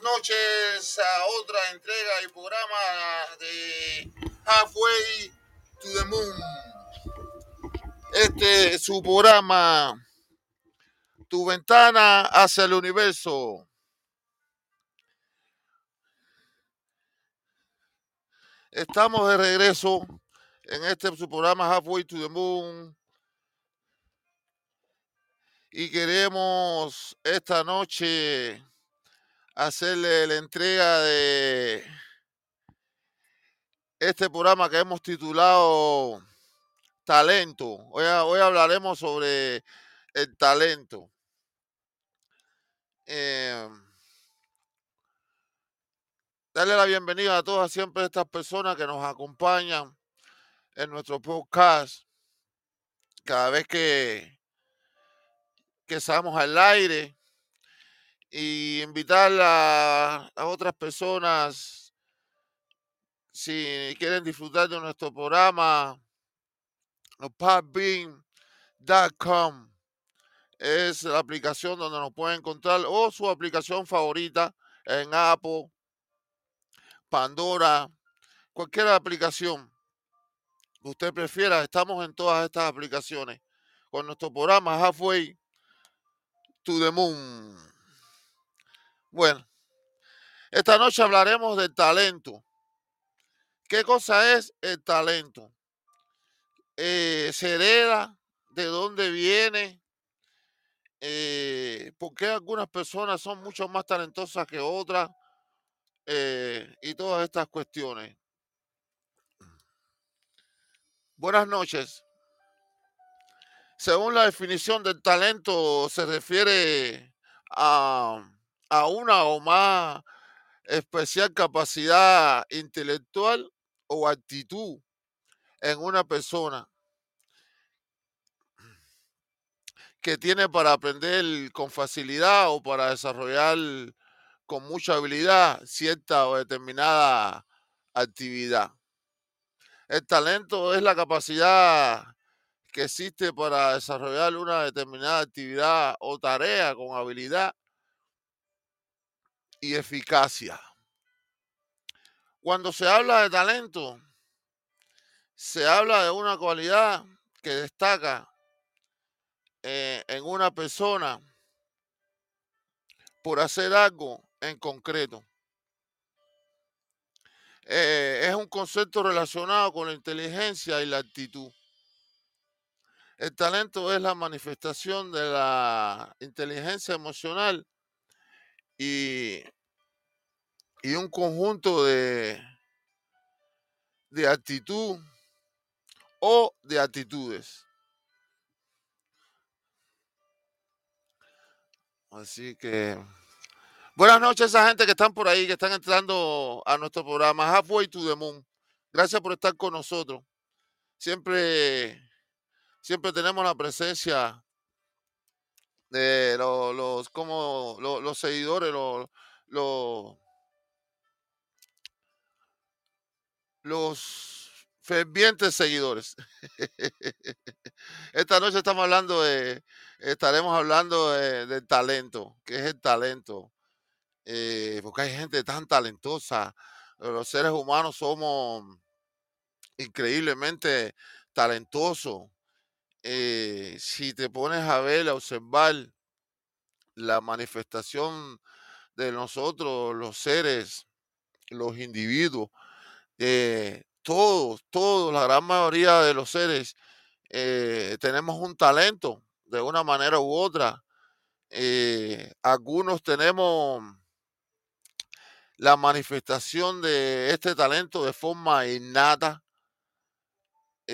noches a otra entrega y programa de Halfway to the Moon. Este es su programa, Tu ventana hacia el universo. Estamos de regreso en este su programa Halfway to the Moon. Y queremos esta noche hacerle la entrega de este programa que hemos titulado Talento. Hoy, hoy hablaremos sobre el talento. Eh, darle la bienvenida a todas siempre estas personas que nos acompañan en nuestro podcast. Cada vez que, que al aire y invitar a, otras personas si quieren disfrutar de nuestro programa podbean.com es la aplicación donde nos pueden encontrar o su aplicación favorita en Apple, Pandora, cualquier aplicación que usted prefiera. Estamos en todas estas aplicaciones con nuestro programa Halfway to the Moon. Bueno, esta noche hablaremos del talento. ¿Qué cosa es el talento? Eh, ¿Se hereda? ¿De dónde viene? Eh, ¿Por qué algunas personas son mucho más talentosas que otras? Eh, y todas estas cuestiones. Buenas noches. Según la definición del talento, se refiere a, a una o más especial capacidad intelectual o actitud en una persona que tiene para aprender con facilidad o para desarrollar con mucha habilidad cierta o determinada actividad. El talento es la capacidad que existe para desarrollar una determinada actividad o tarea con habilidad y eficacia. Cuando se habla de talento, se habla de una cualidad que destaca eh, en una persona por hacer algo en concreto. Eh, es un concepto relacionado con la inteligencia y la actitud. El talento es la manifestación de la inteligencia emocional y, y un conjunto de, de actitud o de actitudes. Así que buenas noches a esa gente que están por ahí, que están entrando a nuestro programa Halfway to the Moon. Gracias por estar con nosotros. Siempre, siempre tenemos la presencia de los, como los, seguidores, los, los, fervientes seguidores. Esta noche estamos hablando de, estaremos hablando de- del talento, ¿qué es el talento? Eh, porque hay gente tan talentosa. Los seres humanos somos increíblemente talentosos. Eh, si te pones a ver, a observar la manifestación de nosotros, los seres, los individuos, eh, todos, todos, la gran mayoría de los seres eh, tenemos un talento de una manera u otra. Algunos tenemos la manifestación de este talento de forma innata.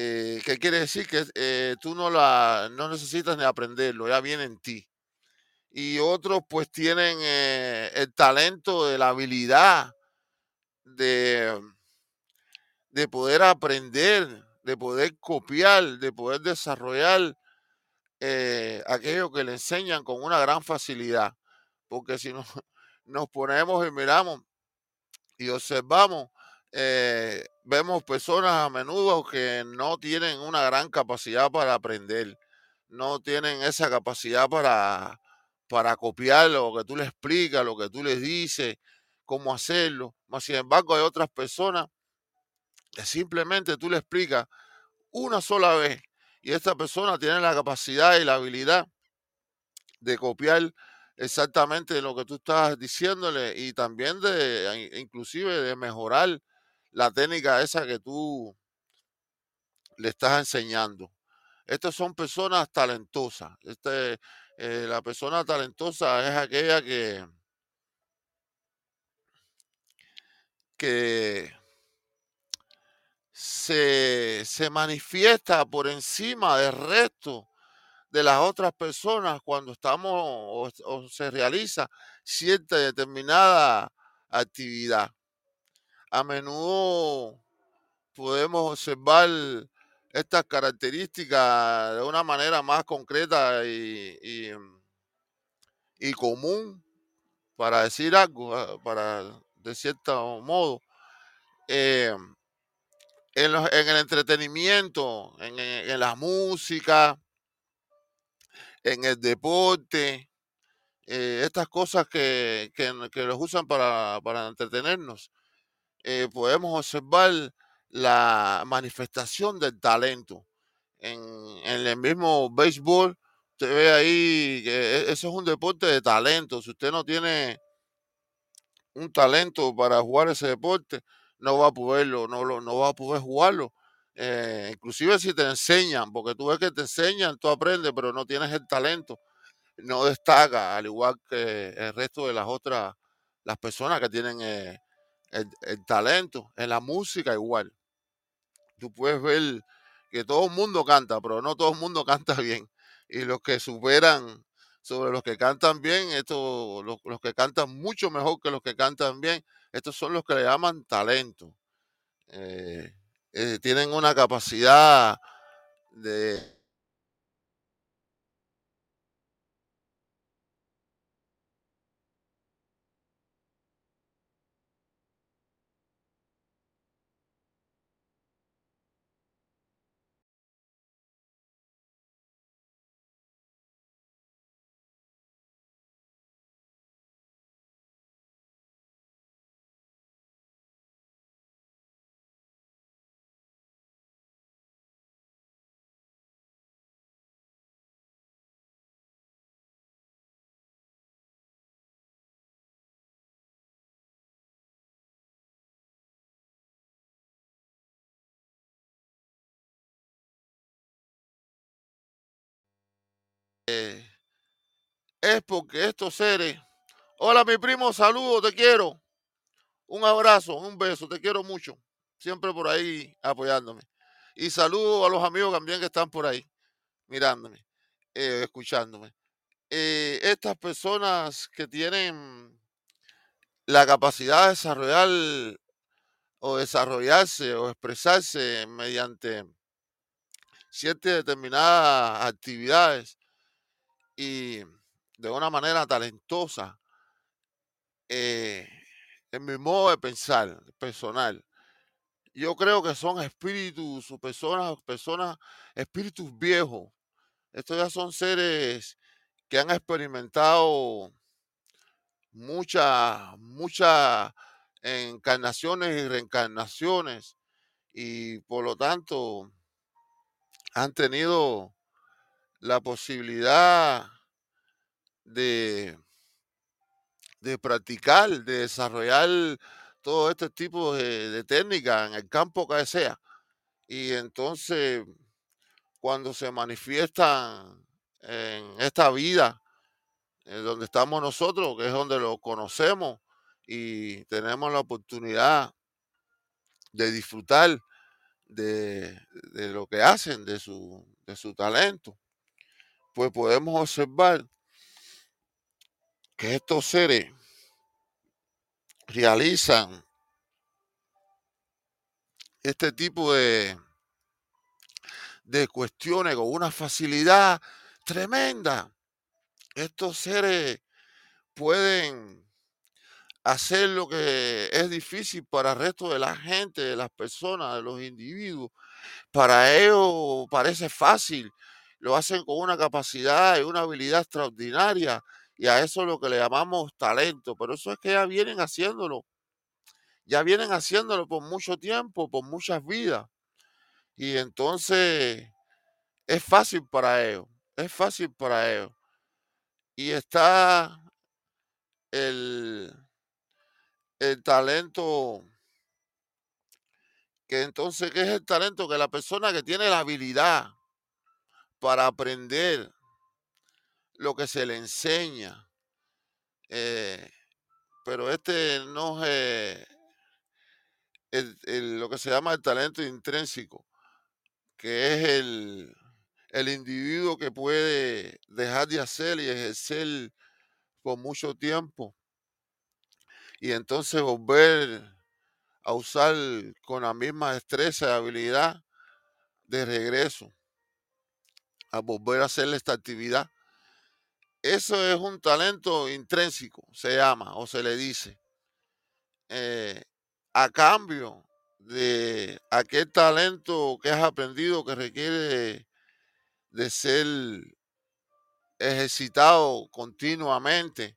Eh, ¿Qué quiere decir? Que eh, tú no, la, no necesitas ni aprenderlo, ya viene en ti. Y otros pues tienen eh, el talento de la habilidad de, de poder aprender, de poder copiar, de poder desarrollar eh, aquello que le enseñan con una gran facilidad. Porque si no, nos ponemos y miramos y observamos, eh, vemos personas a menudo que no tienen una gran capacidad para aprender, no tienen esa capacidad para, para copiar lo que tú le explicas, lo que tú les dices, cómo hacerlo. Mas, sin embargo, hay otras personas que simplemente tú le explicas una sola vez y esta persona tiene la capacidad y la habilidad de copiar exactamente lo que tú estás diciéndole y también de inclusive de mejorar la técnica esa que tú le estás enseñando. Estas son personas talentosas. Este, eh, la persona talentosa es aquella que, que se, se manifiesta por encima del resto de las otras personas cuando estamos o, se realiza cierta determinada actividad. A menudo podemos observar estas características de una manera más concreta y, y, común, para decir algo, ah, para de cierto modo. Eh, en, en, el entretenimiento, en, en, la música, en el deporte, eh, estas cosas que, que, los usan para, para entretenernos, eh, podemos observar la manifestación del talento. En, el mismo béisbol, usted ve ahí que e, eso es un deporte de talento. Si usted no tiene un talento para jugar ese deporte, no va a poderlo, no, no va a poder jugarlo. Eh, inclusive si te enseñan, porque tú ves que te enseñan, tú aprendes, pero no tienes el talento, no destaca, al igual que el resto de las otras, las personas que tienen eh, el, talento, en la música igual. Tú puedes ver que todo el mundo canta, pero no todo el mundo canta bien. Y los que superan sobre los que cantan bien, estos, los, los que cantan mucho mejor que los que cantan bien, estos son los que le llaman talento. Eh, eh, tienen una capacidad de es porque estos seres, hola mi primo, saludo, te quiero, un abrazo, un beso, te quiero mucho, siempre por ahí apoyándome. Y saludo a los amigos también que están por ahí, mirándome, eh, escuchándome. Eh, estas personas que tienen la capacidad de desarrollar o desarrollarse o expresarse mediante ciertas determinadas actividades y de una manera talentosa, eh, en mi modo de pensar personal, yo creo que son espíritus personas, personas, espíritus viejos. Estos ya son seres que han experimentado muchas, muchas encarnaciones y reencarnaciones y por lo tanto han tenido la posibilidad de, de practicar, de desarrollar todo este tipo de, de técnicas en el campo que sea. Y entonces, cuando se manifiestan en esta vida, en donde estamos nosotros, que es donde lo conocemos y tenemos la oportunidad de disfrutar de, de lo que hacen, de su, de su talento, pues podemos observar que estos seres realizan este tipo de, de cuestiones con una facilidad tremenda. Estos seres pueden hacer lo que es difícil para el resto de la gente, de las personas, de los individuos. Para ellos parece fácil, lo hacen con una capacidad y una habilidad extraordinaria Y a eso es lo que le llamamos talento, pero eso es que ya vienen haciéndolo. Ya vienen haciéndolo por mucho tiempo, por muchas vidas. Y entonces es fácil para ellos, es fácil para ellos. Y está el, el talento, que entonces, ¿qué es el talento? Que la persona que tiene la habilidad para aprender lo que se le enseña, eh, pero este no es lo que se llama el talento intrínseco, que es el, el individuo que puede dejar de hacer y ejercer por mucho tiempo y entonces volver a usar con la misma destreza y habilidad de regreso, a volver a hacer esta actividad. Eso es un talento intrínseco, se llama o se le dice. Eh, a cambio de aquel talento que has aprendido que requiere de ser ejercitado continuamente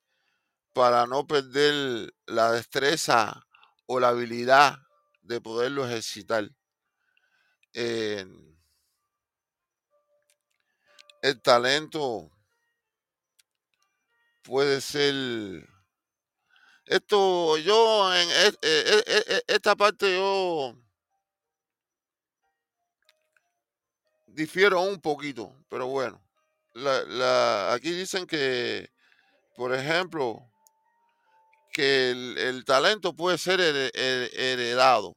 para no perder la destreza o la habilidad de poderlo ejercitar. El talento puede ser esto yo en e, e, e, esta parte yo difiero un poquito, pero bueno. aquí dicen que, por ejemplo, que el, talento puede ser heredado.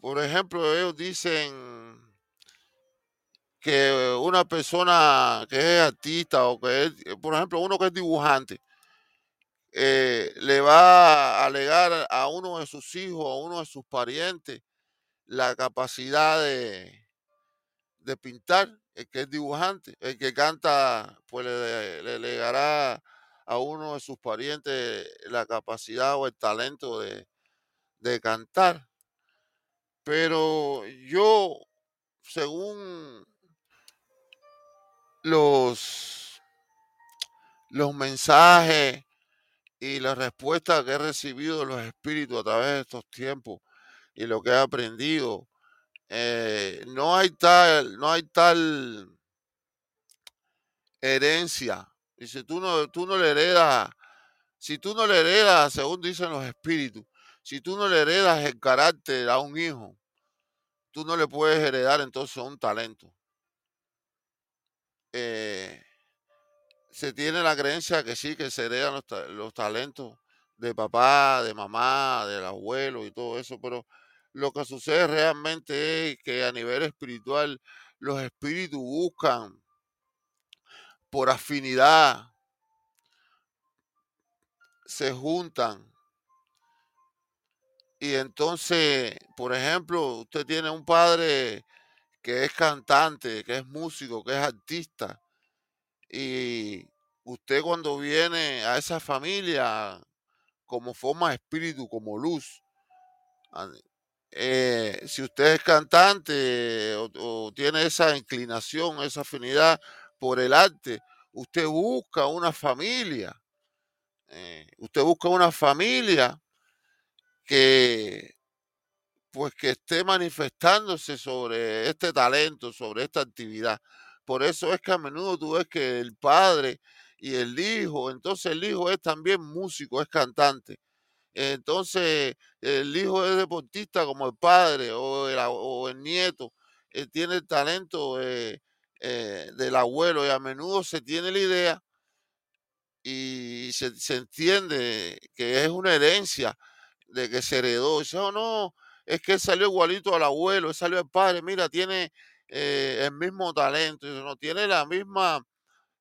Por ejemplo, ellos dicen que una persona que es artista o que es, por ejemplo, uno que es dibujante, eh, le va a alegar a uno de sus hijos, a uno de sus parientes, la capacidad de, de pintar, el que es dibujante, el que canta, pues le, le legará a uno de sus parientes la capacidad o el talento de, de cantar. Pero yo, según los, los mensajes y las respuestas que he recibido de los espíritus a través de estos tiempos y lo que he aprendido, eh, no hay tal, no hay tal herencia. Y si tú no, tú no le heredas, si tú no le heredas, según dicen los espíritus, si tú no le heredas el carácter a un hijo, tú no le puedes heredar entonces un talento. Eh, se tiene la creencia que sí, que se heredan los, talentos de papá, de mamá, del abuelo y todo eso, pero lo que sucede realmente es que a nivel espiritual los espíritus buscan por afinidad, se juntan. Y entonces, por ejemplo, usted tiene un padre que es cantante, que es músico, que es artista, y usted cuando viene a esa familia como forma de espíritu, como luz, eh, si usted es cantante o, tiene esa inclinación, esa afinidad por el arte, usted busca una familia. Eh, usted busca una familia que pues que esté manifestándose sobre este talento, sobre esta actividad. Por eso es que a menudo tú ves que el padre y el hijo, entonces el hijo es también músico, es cantante. Entonces el hijo es deportista como el padre o el, o el nieto, eh, tiene el talento eh, eh, del abuelo y a menudo se tiene la idea y se, entiende que es una herencia de que se heredó. Dice, oh, no, es que salió igualito al abuelo, salió al padre, mira, tiene eh, el mismo talento, no tiene la misma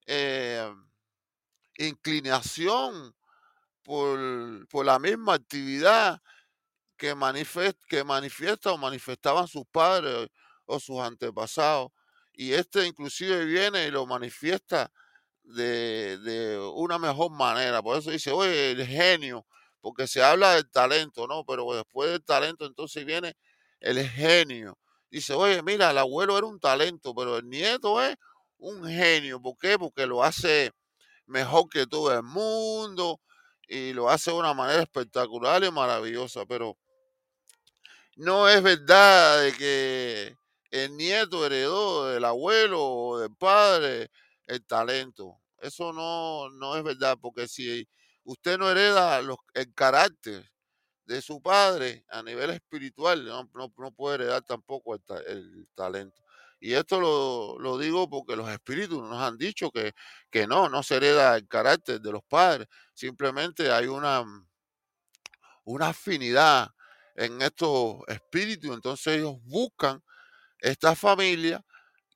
eh, inclinación por, la misma actividad que, que manifiesta o manifestaban sus padres o sus antepasados. Y este inclusive viene y lo manifiesta de, de, una mejor manera. Por eso dice, oye, el genio, porque se habla del talento, ¿no? Pero después del talento entonces viene el genio dice, oye, mira, el abuelo era un talento, pero el nieto es un genio. ¿Por qué? Porque lo hace mejor que todo el mundo y lo hace de una manera espectacular y maravillosa. Pero no es verdad que el nieto heredó del abuelo o del padre el talento. Eso no, no es verdad, porque si usted no hereda los, el carácter de su padre a nivel espiritual, no, puede heredar tampoco el, talento. Y esto lo, digo porque los espíritus nos han dicho que, no, no se hereda el carácter de los padres. Simplemente hay una, afinidad en estos espíritus. Entonces ellos buscan esta familia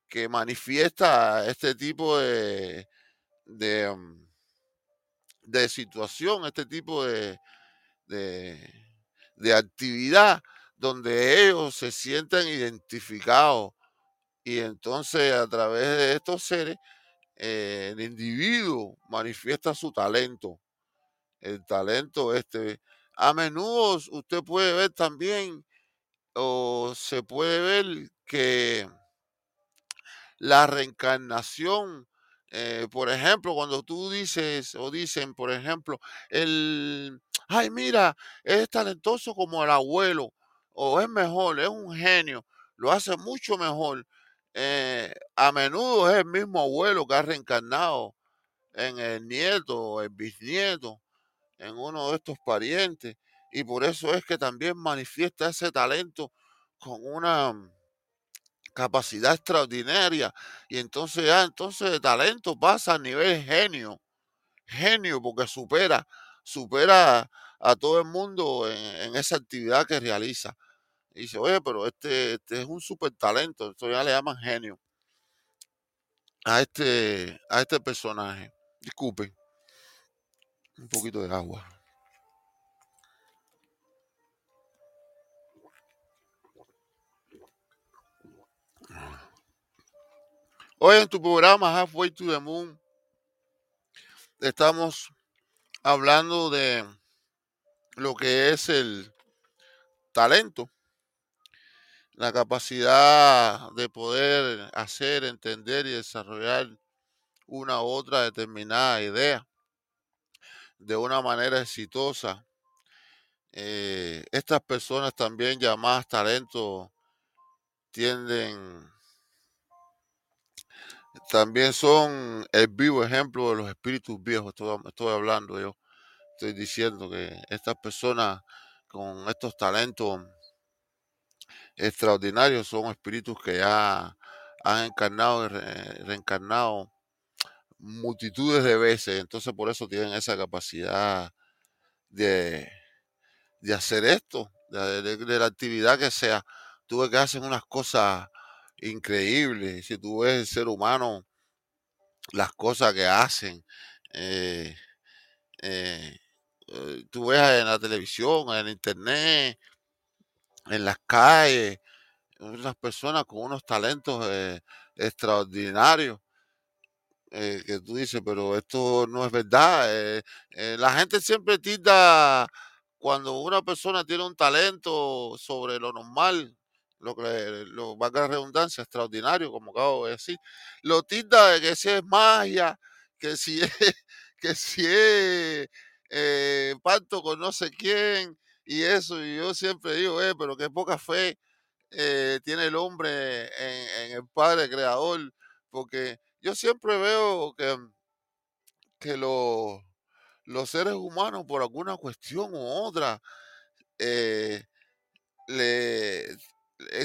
que manifiesta este tipo de, de, mm, de situación, este tipo de, de, actividad donde ellos se sienten identificados y entonces a través de estos seres eh, el individuo manifiesta su talento, el talento este. A menudo usted puede ver también o se puede ver que la reencarnación eh, por ejemplo, cuando tú dices o dicen, por ejemplo, el, ay, mira, es talentoso como el abuelo, o es mejor, es un genio, lo hace mucho mejor. Eh, a menudo es el mismo abuelo que ha reencarnado en el nieto o el bisnieto, en uno de estos parientes, y por eso es que también manifiesta ese talento con una capacidad extraordinaria. Y entonces ya, entonces de talento pasa a nivel genio. Genio, porque supera, supera a todo el mundo en, esa actividad que realiza. Y dice, oye, pero este, este es un super talento. Esto ya le llaman genio a este, a este personaje. Disculpen. Un poquito de agua. Hoy en tu programa Halfway to the Moon estamos hablando de lo que es el talento, la capacidad de poder hacer, entender y desarrollar una u otra determinada idea de una manera exitosa. Eh, estas personas también llamadas talento tienden también son el vivo ejemplo de los espíritus viejos. Estoy, estoy hablando yo. Estoy diciendo que estas personas con estos talentos extraordinarios son espíritus que ya han encarnado y reencarnado multitudes de veces. Entonces por eso tienen esa capacidad de, de hacer esto, de, la actividad que sea. Tú que hacen unas cosas increíble. Si tú ves el ser humano, las cosas que hacen, eh, eh, eh, tú ves en la televisión, en internet, en las calles, unas personas con unos talentos extraordinarios. que tú dices, pero esto no es verdad. la gente siempre tilda cuando una persona tiene un talento sobre lo normal, lo que lo valga la redundancia, extraordinario, como acabo de decir. Lo tilda de que si es magia, que si es, que si es eh, pacto con no sé quién, y eso, y yo siempre digo, eh, pero qué poca fe eh, tiene el hombre en, el Padre Creador, porque yo siempre veo que, que los, los seres humanos, por alguna cuestión u otra, eh, le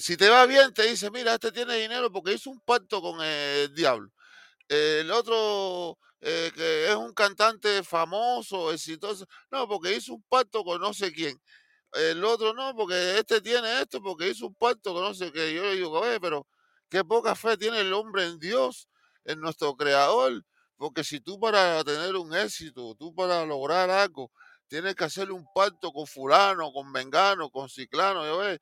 si te va bien, te dice, mira, este tiene dinero porque hizo un pacto con el diablo. El otro, eh, que es un cantante famoso, exitoso, no, porque hizo un pacto con no sé quién. El otro no, porque este tiene esto, porque hizo un pacto con no sé qué. Yo le digo, oye, pero qué poca fe tiene el hombre en Dios, en nuestro creador. Porque si tú para tener un éxito, tú para lograr algo, tienes que hacerle un pacto con fulano, con vengano, con ciclano, yo,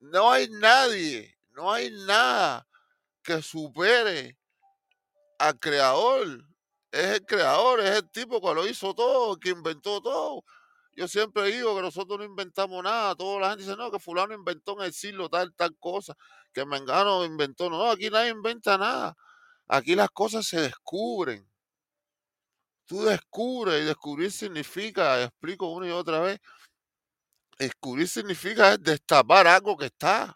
no hay nadie, no hay nada que supere al creador. Es el creador, es el tipo que lo hizo todo, que inventó todo. Yo siempre digo que nosotros no inventamos nada. Toda la gente dice, no, que fulano inventó en el siglo tal, tal cosa, que Mengano inventó. No, aquí nadie inventa nada. Aquí las cosas se descubren. Tú descubres y descubrir significa, explico una y otra vez, descubrir significa destapar algo que está.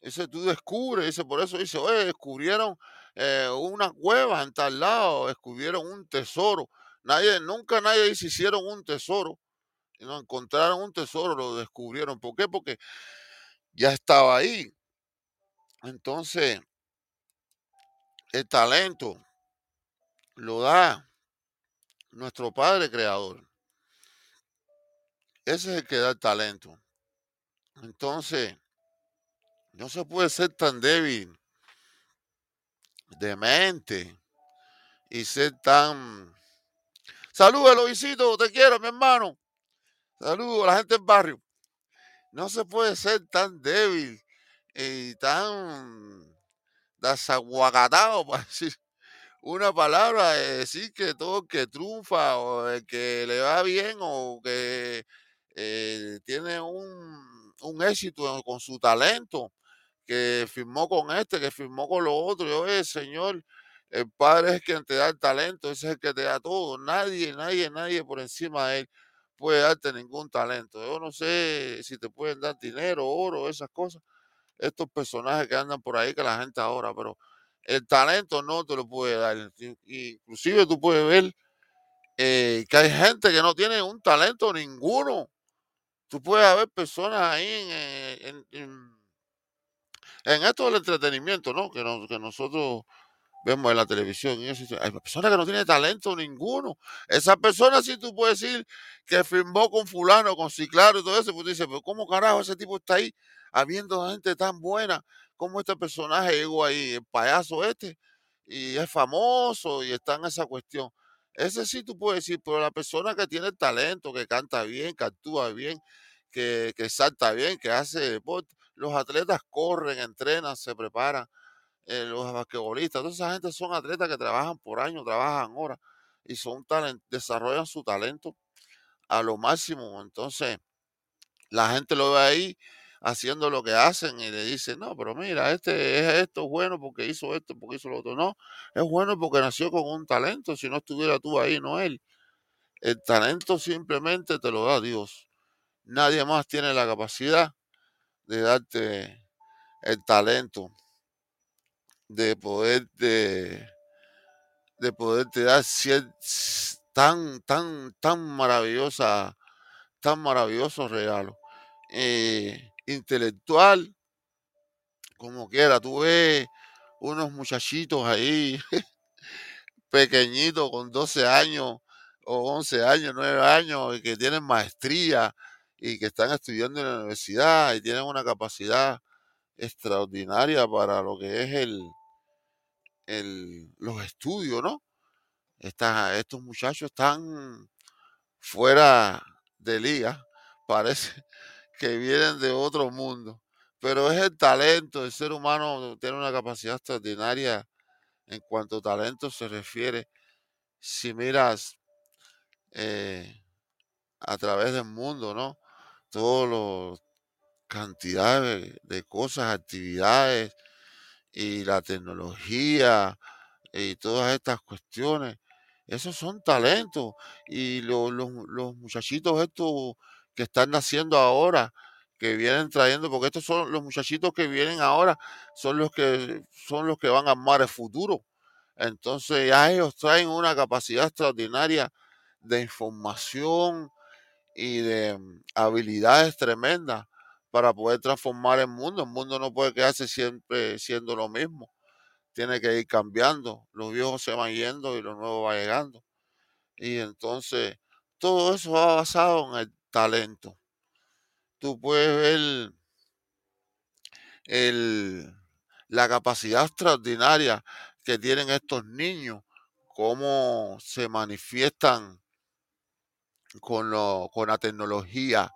Ese tú descubres, dice, por eso dice, oye, descubrieron eh, una cueva en tal lado, descubrieron un tesoro. Nadie, nunca nadie dice hicieron un tesoro. No encontraron un tesoro, lo descubrieron. ¿Por qué? Porque ya estaba ahí. Entonces, el talento lo da nuestro Padre Creador. Ese es el que da el talento. Entonces, no se puede ser tan débil de mente y ser tan... Saludos, Luisito, te quiero, mi hermano. Saludos a la gente del barrio. No se puede ser tan débil y tan desaguagatado, para decir una palabra, decir que todo el que triunfa o el que le va bien o que eh, tiene un, un éxito con su talento, que firmó con este, que firmó con lo otro. Yo, Señor, el Padre es quien te da el talento, ese es el que te da todo. Nadie, nadie, nadie por encima de él puede darte ningún talento. Yo no sé si te pueden dar dinero, oro, esas cosas. Estos personajes que andan por ahí que la gente ahora, pero el talento no te lo puede dar. Inclusive tú puedes ver eh, que hay gente que no tiene un talento ninguno. Tú puedes haber personas ahí en, en, en, esto del entretenimiento, ¿no? Que, que nosotros vemos en la televisión. Y eso, hay personas que no tienen talento ninguno. Esa persona sí tú puedes decir que firmó con fulano, con ciclaro y todo eso, pues tú dices, pero ¿cómo carajo ese tipo está ahí habiendo gente tan buena? ¿Cómo este personaje llegó ahí? El payaso este, y es famoso y está en esa cuestión. Ese sí tú puedes decir, pero la persona que tiene talento, que canta bien, que actúa bien, que, que salta bien, que hace deporte, los atletas corren, entrenan, se preparan eh, los basquetbolistas, toda esa gente son atletas que trabajan por años, trabajan horas y son talent, desarrollan su talento a lo máximo. Entonces, la gente lo ve ahí haciendo lo que hacen y le dice, no, pero mira, este es esto bueno porque hizo esto, porque hizo lo otro. No, es bueno porque nació con un talento. Si no estuviera tú ahí, no él. El talento simplemente te lo da Dios. Nadie más tiene la capacidad de darte el talento de poder de, de poderte dar tan, tan, tan maravillosa, tan maravilloso regalo. Eh, intelectual, como quiera, tú ves unos muchachitos ahí, pequeñitos, con 12 años o 11 años, 9 años, y que tienen maestría y que están estudiando en la universidad y tienen una capacidad extraordinaria para lo que es el, el los estudios, ¿no? estos muchachos están fuera de liga, parece que vienen de otro mundo, pero es el talento, el ser humano tiene una capacidad extraordinaria en cuanto a talento se refiere. Si miras eh, a través del mundo, ¿no? Todas las cantidades de cosas, actividades y la tecnología y todas estas cuestiones, esos son talentos. Y los muchachitos estos que están naciendo ahora, que vienen trayendo, porque estos son los muchachitos que vienen ahora, son los que son los que van a armar el futuro. Entonces ya ellos traen una capacidad extraordinaria de información y de mm, habilidades tremendas para poder transformar el mundo. El mundo no puede quedarse siempre siendo lo mismo. Tiene que ir cambiando. Los viejos se van yendo y los nuevos van llegando. Y entonces todo eso va basado en el talento. Tú puedes ver la capacidad extraordinaria que tienen estos niños, cómo se manifiestan con, lo, con la tecnología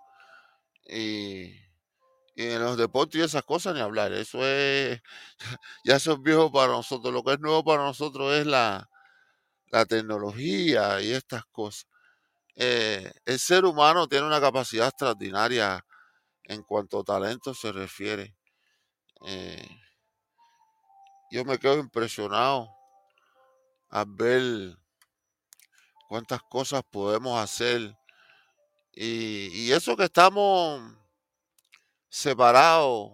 y, en los deportes y esas cosas ni hablar. Eso es, ya eso es viejo para nosotros. Lo que es nuevo para nosotros es la, la tecnología y estas cosas. Eh, el ser humano tiene una capacidad extraordinaria en cuanto a talento se refiere. Eh, yo me quedo impresionado al ver cuántas cosas podemos hacer. Y, eso que estamos separados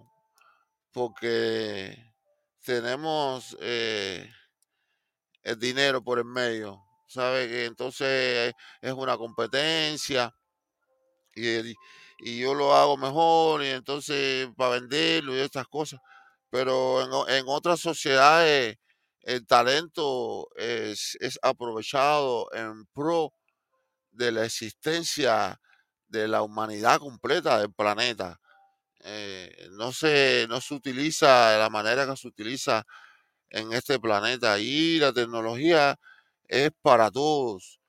porque tenemos eh, el dinero por el medio. ¿Sabe? Que entonces es una competencia y, y yo lo hago mejor y entonces para venderlo y estas cosas. Pero en otras sociedades el talento es, es aprovechado en pro de la existencia de la humanidad completa del planeta. Eh, no se, no se utiliza de la manera que se utiliza en este planeta. Y la tecnología es para todos.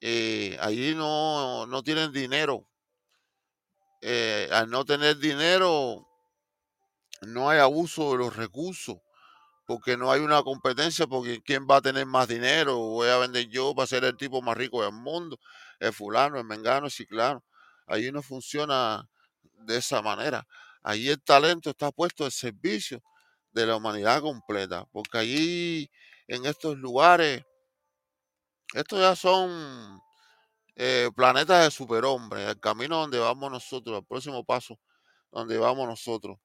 Eh, allí no, no tienen dinero. Eh, al no tener dinero, no hay abuso de los recursos, porque no hay una competencia, porque quién va a tener más dinero, voy a vender yo para ser el tipo más rico del mundo, el fulano, el mengano, el ciclano. Allí no funciona de esa manera. Allí el talento está puesto al servicio de la humanidad completa, porque allí en estos lugares, estos ya son eh, planetas de superhombres, el camino donde vamos nosotros, el próximo paso donde vamos nosotros.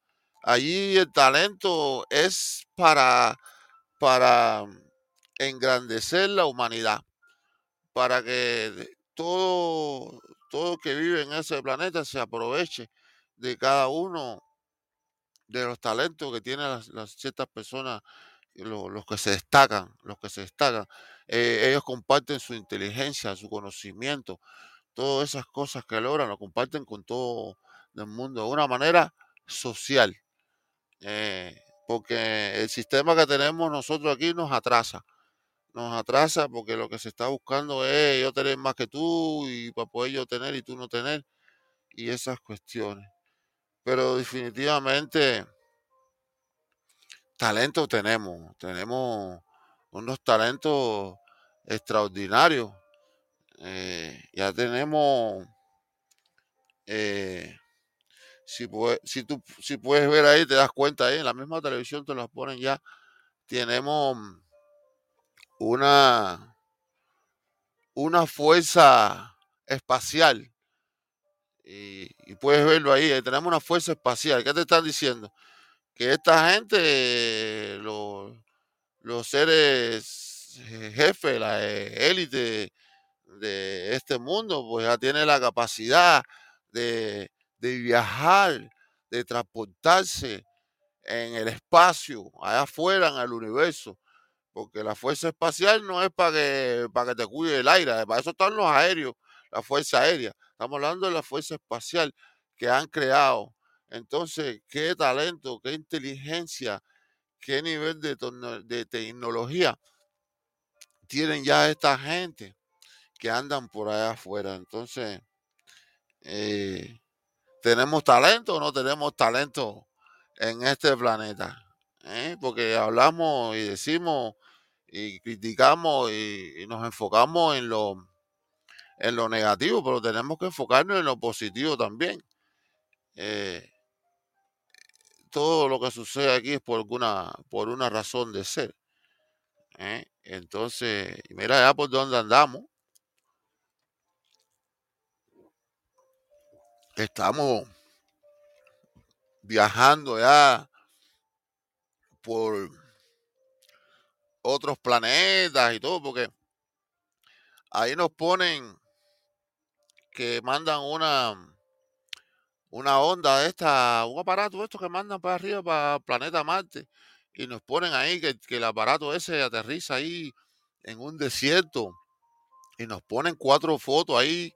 Allí el talento es para, para engrandecer la humanidad, para que todo, todo que vive en ese planeta se aproveche de cada uno de los talentos que tienen las, ciertas personas, lo- los que se destacan, los que se destacan. Eh, ellos comparten su inteligencia, su conocimiento, todas esas cosas que logran, lo comparten con todo el mundo de una manera social. eh, porque el sistema que tenemos nosotros aquí nos atrasa, nos atrasa porque lo que se está buscando es yo tener más que tú y para poder yo tener y tú no tener y esas cuestiones. Pero definitivamente talento tenemos, tenemos unos talentos extraordinarios. eh, ya tenemos, eh, si, si tú si puedes ver ahí, te das cuenta ahí, en la misma televisión te las ponen ya, tenemos una, una fuerza espacial y, puedes verlo ahí, eh, tenemos una fuerza espacial. ¿Qué te están diciendo? Que esta gente, los, los seres eh, jefes, la eh, élite de este mundo, pues ya tiene la capacidad de, de viajar, de transportarse en el espacio, allá afuera en el universo. Porque la fuerza espacial no es para que, para que te cuide el aire, para eso están los aéreos, la fuerza aérea. Estamos hablando de la fuerza espacial que han creado. Entonces, qué talento, qué inteligencia, qué nivel de, tecnología tienen ya esta gente que andan por allá afuera. Entonces, eh, ¿tenemos talento o no tenemos talento en este planeta? ¿Eh? Porque hablamos y decimos y criticamos y, y nos enfocamos en lo, en lo negativo, pero tenemos que enfocarnos en lo positivo también. Eh, todo lo que sucede aquí es por alguna, por una razón de ser. ¿eh? Entonces, mira ya por dónde andamos. Estamos viajando ya por otros planetas y todo, porque ahí nos ponen que mandan una, una onda de esta, un aparato de estos que mandan para arriba, para el planeta Marte, y nos ponen ahí que, el aparato ese aterriza ahí en un desierto, y nos ponen cuatro fotos ahí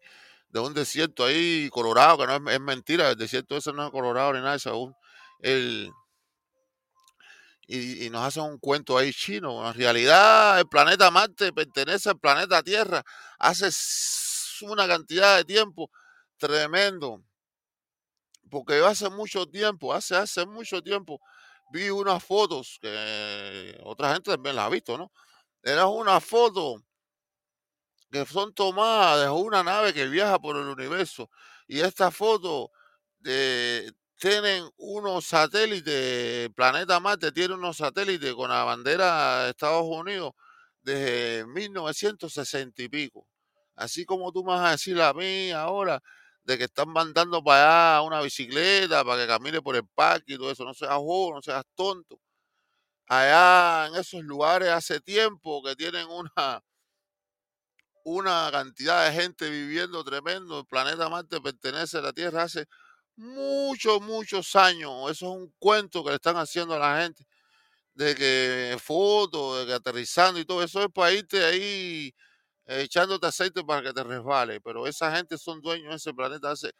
de un desierto ahí colorado, que no es, mentira, el desierto ese no es colorado ni nada, es aún el, y, y nos hacen un cuento ahí chino. En realidad, el planeta Marte pertenece al planeta Tierra hace una cantidad de tiempo tremendo. Porque hace mucho tiempo, hace, hace mucho tiempo, vi unas fotos que otra gente también las ha visto, ¿no? Era una foto que son tomadas de una nave que viaja por el universo. Y esta foto de, tienen unos satélites, planeta Marte tiene unos satélites con la bandera de Estados Unidos desde 1960 y pico. Así como tú me vas a decir a mí ahora de que están mandando para allá una bicicleta para que camine por el parque y todo eso. No seas joven, no seas tonto. Allá en esos lugares hace tiempo que tienen una, una cantidad de gente viviendo tremendo. El planeta Marte pertenece a la Tierra hace muchos, muchos años. Eso es un cuento que le están haciendo a la gente de que fotos, de que aterrizando y todo eso es para irte ahí echándote aceite para que te resbale. Pero esa gente son dueños de ese planeta hace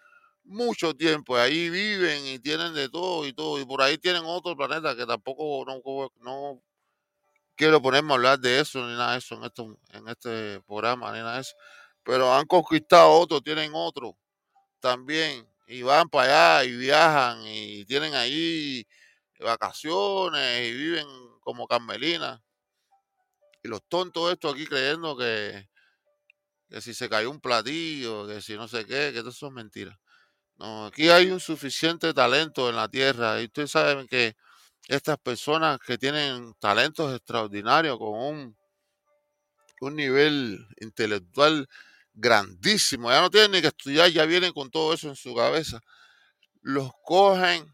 mucho tiempo. Ahí viven y tienen de todo y todo. Y por ahí tienen otro planeta que tampoco no quiero ponerme a hablar de eso ni nada de eso en, esto, en este programa, ni nada de eso. Pero han conquistado otro, tienen otro también. Y van para allá y viajan y tienen ahí vacaciones y viven como Carmelina. Y los tontos estos aquí creyendo que, que si se cayó un platillo, que si no sé qué, que todo eso es mentira. No, aquí hay un suficiente talento en la tierra y ustedes saben que estas personas que tienen talentos extraordinarios con un, un nivel intelectual grandísimo, ya no tienen ni que estudiar, ya vienen con todo eso en su cabeza. Los cogen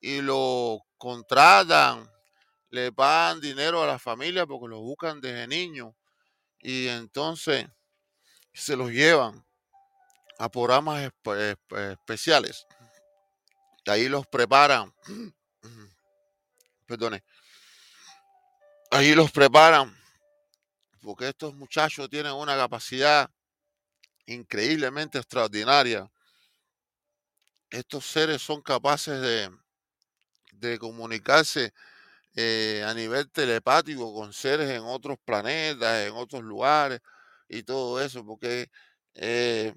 y los contratan, le pagan dinero a la familia porque los buscan desde niños y entonces se los llevan a programas especiales. Ahí los preparan. Perdone. Ahí los preparan. Porque estos muchachos tienen una capacidad increíblemente extraordinaria. Estos seres son capaces de, de comunicarse eh, a nivel telepático con seres en otros planetas, en otros lugares y todo eso, porque eh,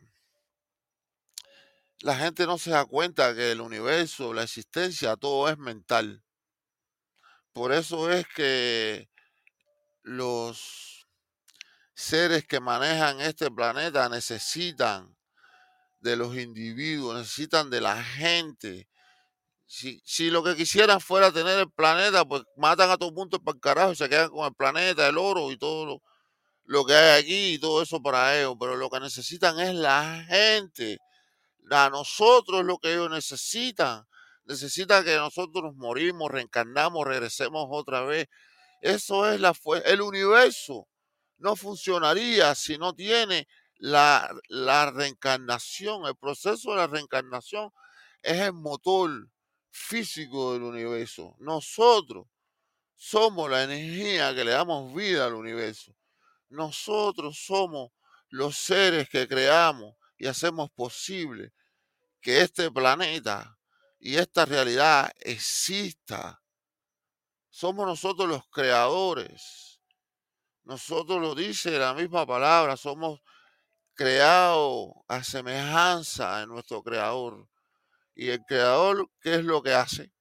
la gente no se da cuenta que el universo, la existencia, todo es mental. Por eso es que los seres que manejan este planeta necesitan de los individuos, necesitan de la gente. Si, si lo que quisieran fuera tener el planeta, pues matan a todo mundo para el carajo se quedan con el planeta, el oro y todo lo, lo que hay aquí y todo eso para ellos. Pero lo que necesitan es la gente. A nosotros lo que ellos necesitan. Necesitan que nosotros morimos, reencarnamos, regresemos otra vez. Eso es la El universo no funcionaría si no tiene la, la reencarnación. El proceso de la reencarnación es el motor físico del universo. Nosotros somos la energía que le damos vida al universo. Nosotros somos los seres que creamos y hacemos posible que este planeta y esta realidad exista. Somos nosotros los creadores. Nosotros lo dice la misma palabra, somos creados a semejanza de nuestro creador. Y el creador, ¿qué es lo que hace?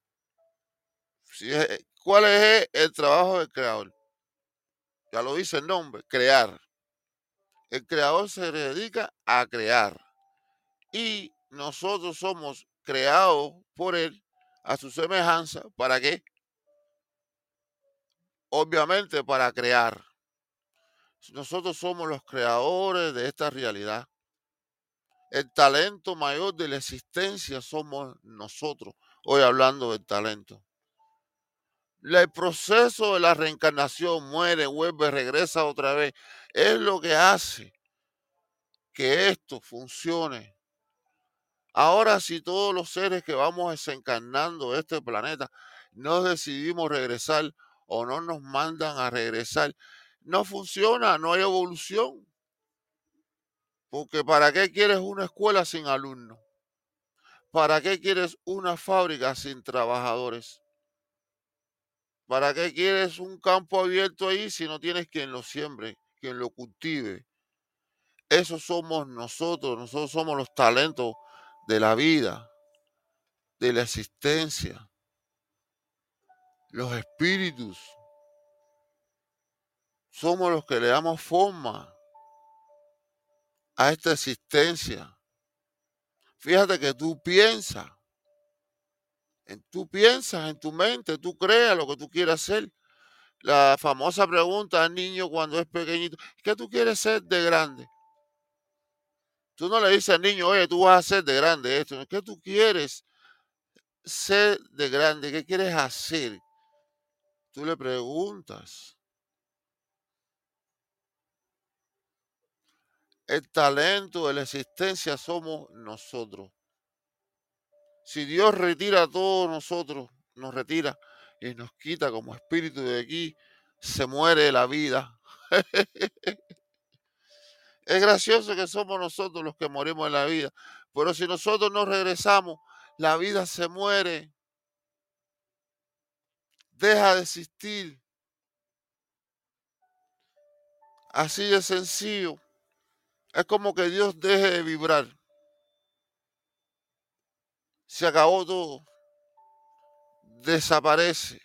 ¿Cuál es el trabajo del creador? Ya lo dice el nombre, crear. El creador se dedica a crear. Y nosotros somos creados por él a su semejanza. ¿Para qué? Obviamente para crear. Nosotros somos los creadores de esta realidad. El talento mayor de la existencia somos nosotros. Hoy hablando del talento. El proceso de la reencarnación muere, vuelve, regresa otra vez. Es lo que hace que esto funcione. Ahora, si todos los seres que vamos desencarnando de este planeta no decidimos regresar o no nos mandan a regresar, no funciona, no hay evolución. Porque ¿para qué quieres una escuela sin alumnos? ¿Para qué quieres una fábrica sin trabajadores? ¿Para qué quieres un campo abierto ahí si no tienes quien lo siembre, quien lo cultive? Eso somos nosotros, nosotros somos los talentos de la vida, de la existencia, los espíritus. Somos los que le damos forma a esta existencia. Fíjate que tú piensas Tú piensas en tu mente, tú creas lo que tú quieras hacer, La famosa pregunta al niño cuando es pequeñito, ¿qué tú quieres ser de grande? Tú no le dices al niño, oye, tú vas a ser de grande esto. ¿Qué tú quieres ser de grande? ¿Qué quieres hacer? Tú le preguntas. El talento de la existencia somos nosotros. Si Dios retira a todos nosotros, nos retira y nos quita como espíritu de aquí, se muere la vida. es gracioso que somos nosotros los que morimos en la vida, pero si nosotros no regresamos, la vida se muere, deja de existir. Así de sencillo. Es como que Dios deje de vibrar. Se acabó todo. Desaparece.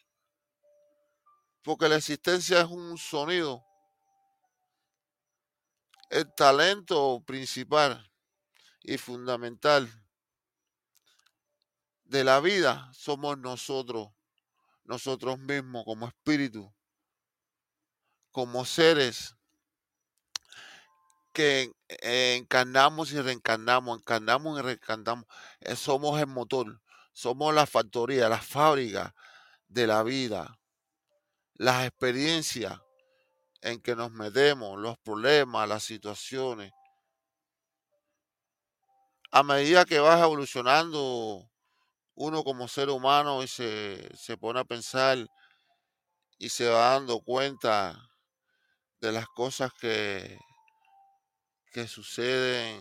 Porque la existencia es un sonido. El talento principal y fundamental de la vida somos nosotros, nosotros mismos como espíritu, como seres que encarnamos y reencarnamos, encarnamos y reencarnamos. Eh, somos el motor, somos la factoría, la fábrica de la vida, las experiencias en que nos metemos, los problemas, las situaciones. A medida que vas evolucionando uno como ser humano y se, se pone a pensar y se va dando cuenta de las cosas que, que suceden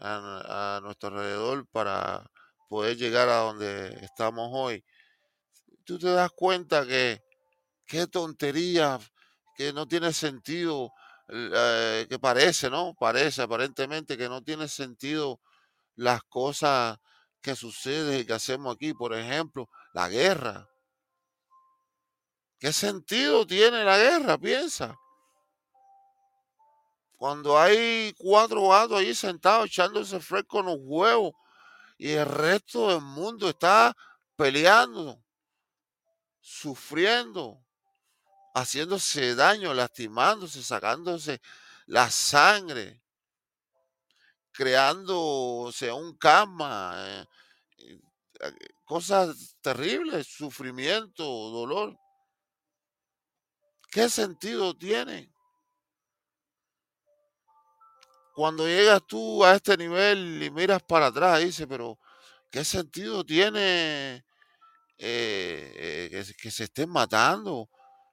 a, nuestro alrededor para poder llegar a donde estamos hoy, tú te das cuenta que qué tontería, que no tiene sentido, eh, que parece, ¿no? Parece aparentemente que no tiene sentido las cosas que suceden y que hacemos aquí. Por ejemplo, la guerra. ¿Qué sentido tiene la guerra? Piensa. Cuando hay cuatro gatos ahí sentados echándose fresco en los huevos y el resto del mundo está peleando, sufriendo, haciéndose daño, lastimándose, sacándose la sangre, creándose un cama, eh, eh, cosas terribles, sufrimiento, dolor. ¿Qué sentido tiene? Cuando llegas tú a este nivel y miras para atrás, dices, pero ¿qué sentido tiene eh, eh, que, se estén matando?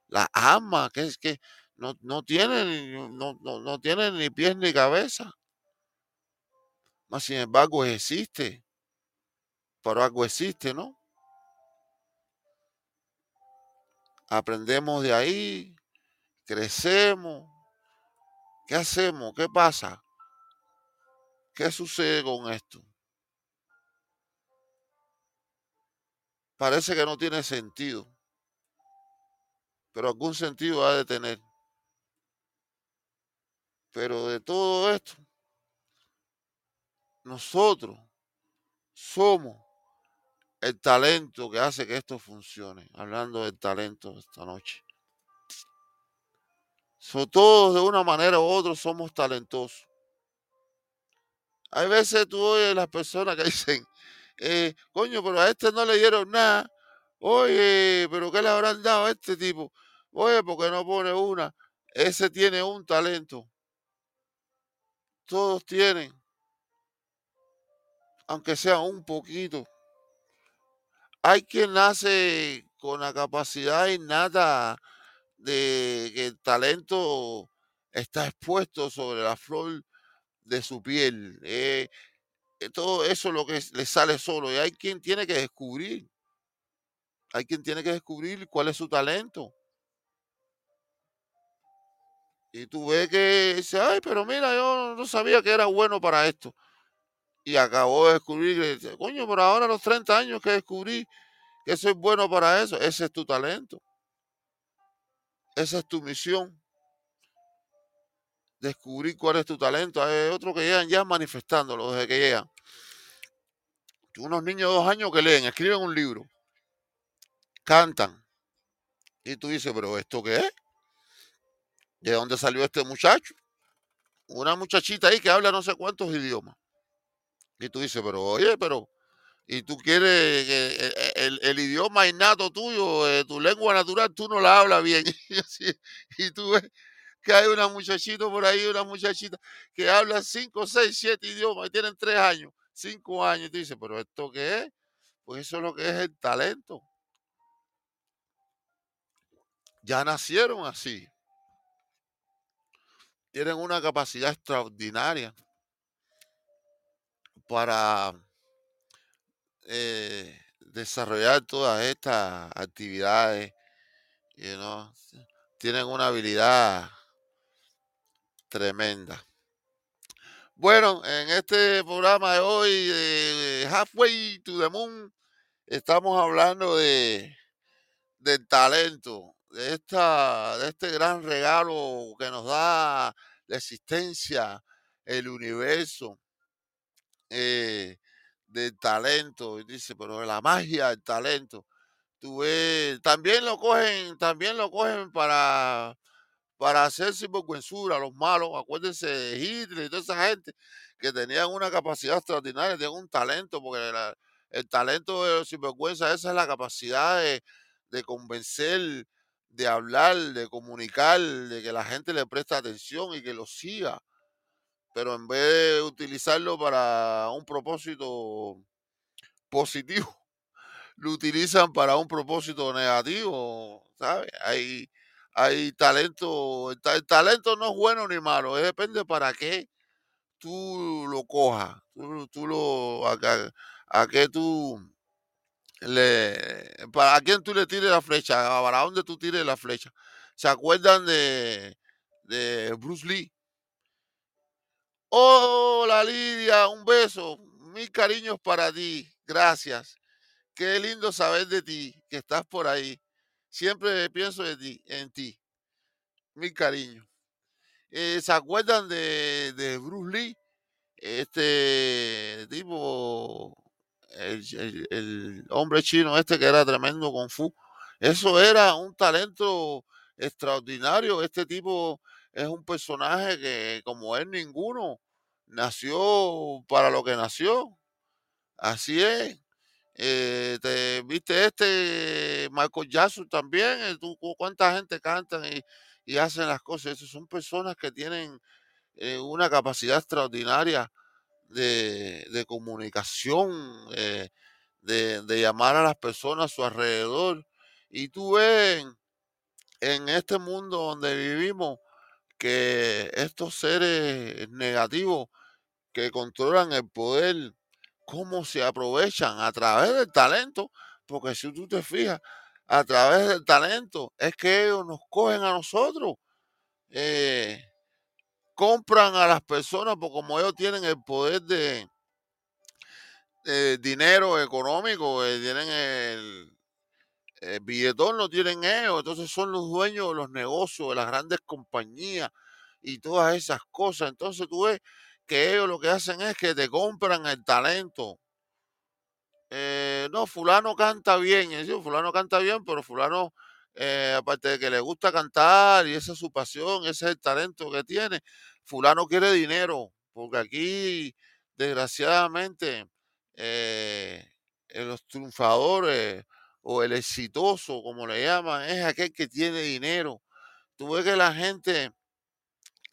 La alma, que es que no, no tienen, no, no, tienen ni pies ni cabeza. Mas sin embargo existe. Pero algo existe, ¿no? Aprendemos de ahí, crecemos. ¿Qué hacemos? ¿Qué pasa? ¿Qué sucede con esto? Parece que no tiene sentido, pero algún sentido ha de tener. Pero de todo esto, nosotros somos el talento que hace que esto funcione. Hablando del talento esta noche. todos de una manera u otra somos talentosos. Hay veces tú oyes las personas que dicen, eh, coño, pero a este no le dieron nada. Oye, pero ¿qué le habrán dado a este tipo? Oye, porque no pone una. Ese tiene un talento. Todos tienen. Aunque sea un poquito. Hay quien nace con la capacidad innata de que el talento está expuesto sobre la flor de su piel. Eh, eh, todo eso es lo que le sale solo. Y hay quien tiene que descubrir. Hay quien tiene que descubrir cuál es su talento. Y tú ves que dice, ay, pero mira, yo no sabía que era bueno para esto. Y acabó de descubrir, coño, pero ahora a los 30 años que descubrí que soy bueno para eso, ese es tu talento. Esa es tu misión descubrir cuál es tu talento. Hay otros que llegan ya manifestándolo desde que llegan. Unos niños de dos años que leen, escriben un libro, cantan Y tú dices, pero ¿esto qué es? ¿De dónde salió este muchacho? Una muchachita ahí que habla no sé cuántos idiomas. Y tú dices, pero oye, pero, y tú quieres que eh, eh, el, idioma innato tuyo, eh, tu lengua natural, tú no la hablas bien. Y tú ves que hay una muchachita por ahí, una muchachita que habla cinco, seis, siete idiomas y tienen tres años, cinco años. Y tú dices, pero ¿esto qué es? Pues eso es lo que es el talento. Ya nacieron así. Tienen una capacidad extraordinaria para eh, desarrollar todas estas actividades. you know. Tienen una habilidad tremenda. Bueno, en este programa de hoy, de Halfway to the Moon, estamos hablando de del talento, de esta, de este gran regalo que nos da la existencia, el universo, eh, del talento. Y dice, pero la magia del talento. También lo cogen, también lo cogen para, para hacer sinvergüenzura a los malos. Acuérdense de Hitler y toda esa gente que tenían una capacidad extraordinaria, tenían un talento, porque el talento de los sinvergüenza, esa es la capacidad de, convencer, de hablar, de comunicar, de que la gente le preste atención y que lo siga. Pero en vez de utilizarlo para un propósito positivo, lo utilizan para un propósito negativo, ¿sabes? Hay talento, el, ta- el talento no es bueno ni malo, depende para qué tú lo cojas, tú, lo, a, a- a qué tú le, para quién tú le tires la flecha, para dónde tú tires la flecha. ¿Se acuerdan de, de Bruce Lee? Hola Lidia, un beso, mil cariños para ti, gracias. Qué lindo saber de ti, que estás por ahí. Siempre pienso de ti, en ti. Mil cariños. Eh, ¿se acuerdan de, Bruce Lee? Este tipo, el, hombre chino este que era tremendo Kung Fu. Eso era un talento extraordinario. Este tipo es un personaje que, como es ninguno, nació para lo que nació. Así es. Eh, te, viste este Michael Jackson también, eh, tú, cu- cuánta gente cantan y, y hacen las cosas. Esas son personas que tienen eh, una capacidad extraordinaria de, de comunicación, eh, de, de llamar a las personas a su alrededor. Y tú ves en este mundo donde vivimos que estos seres negativos que controlan el poder, cómo se aprovechan a través del talento, porque si tú te fijas, a través del talento es que ellos nos cogen a nosotros, eh, compran a las personas, porque como ellos tienen el poder de dinero económico, eh, tienen el, el billetón, lo tienen ellos, entonces son los dueños de los negocios, de las grandes compañías y todas esas cosas. Entonces tú ves que ellos lo que hacen es que te compran el talento. Eh, no, fulano canta bien, fulano canta bien, pero fulano, eh, aparte de que le gusta cantar y esa es su pasión, ese es el talento que tiene, fulano quiere dinero, porque aquí, desgraciadamente, eh, eh, los triunfadores o el exitoso, como le llaman, es aquel que tiene dinero. Tú ves que la gente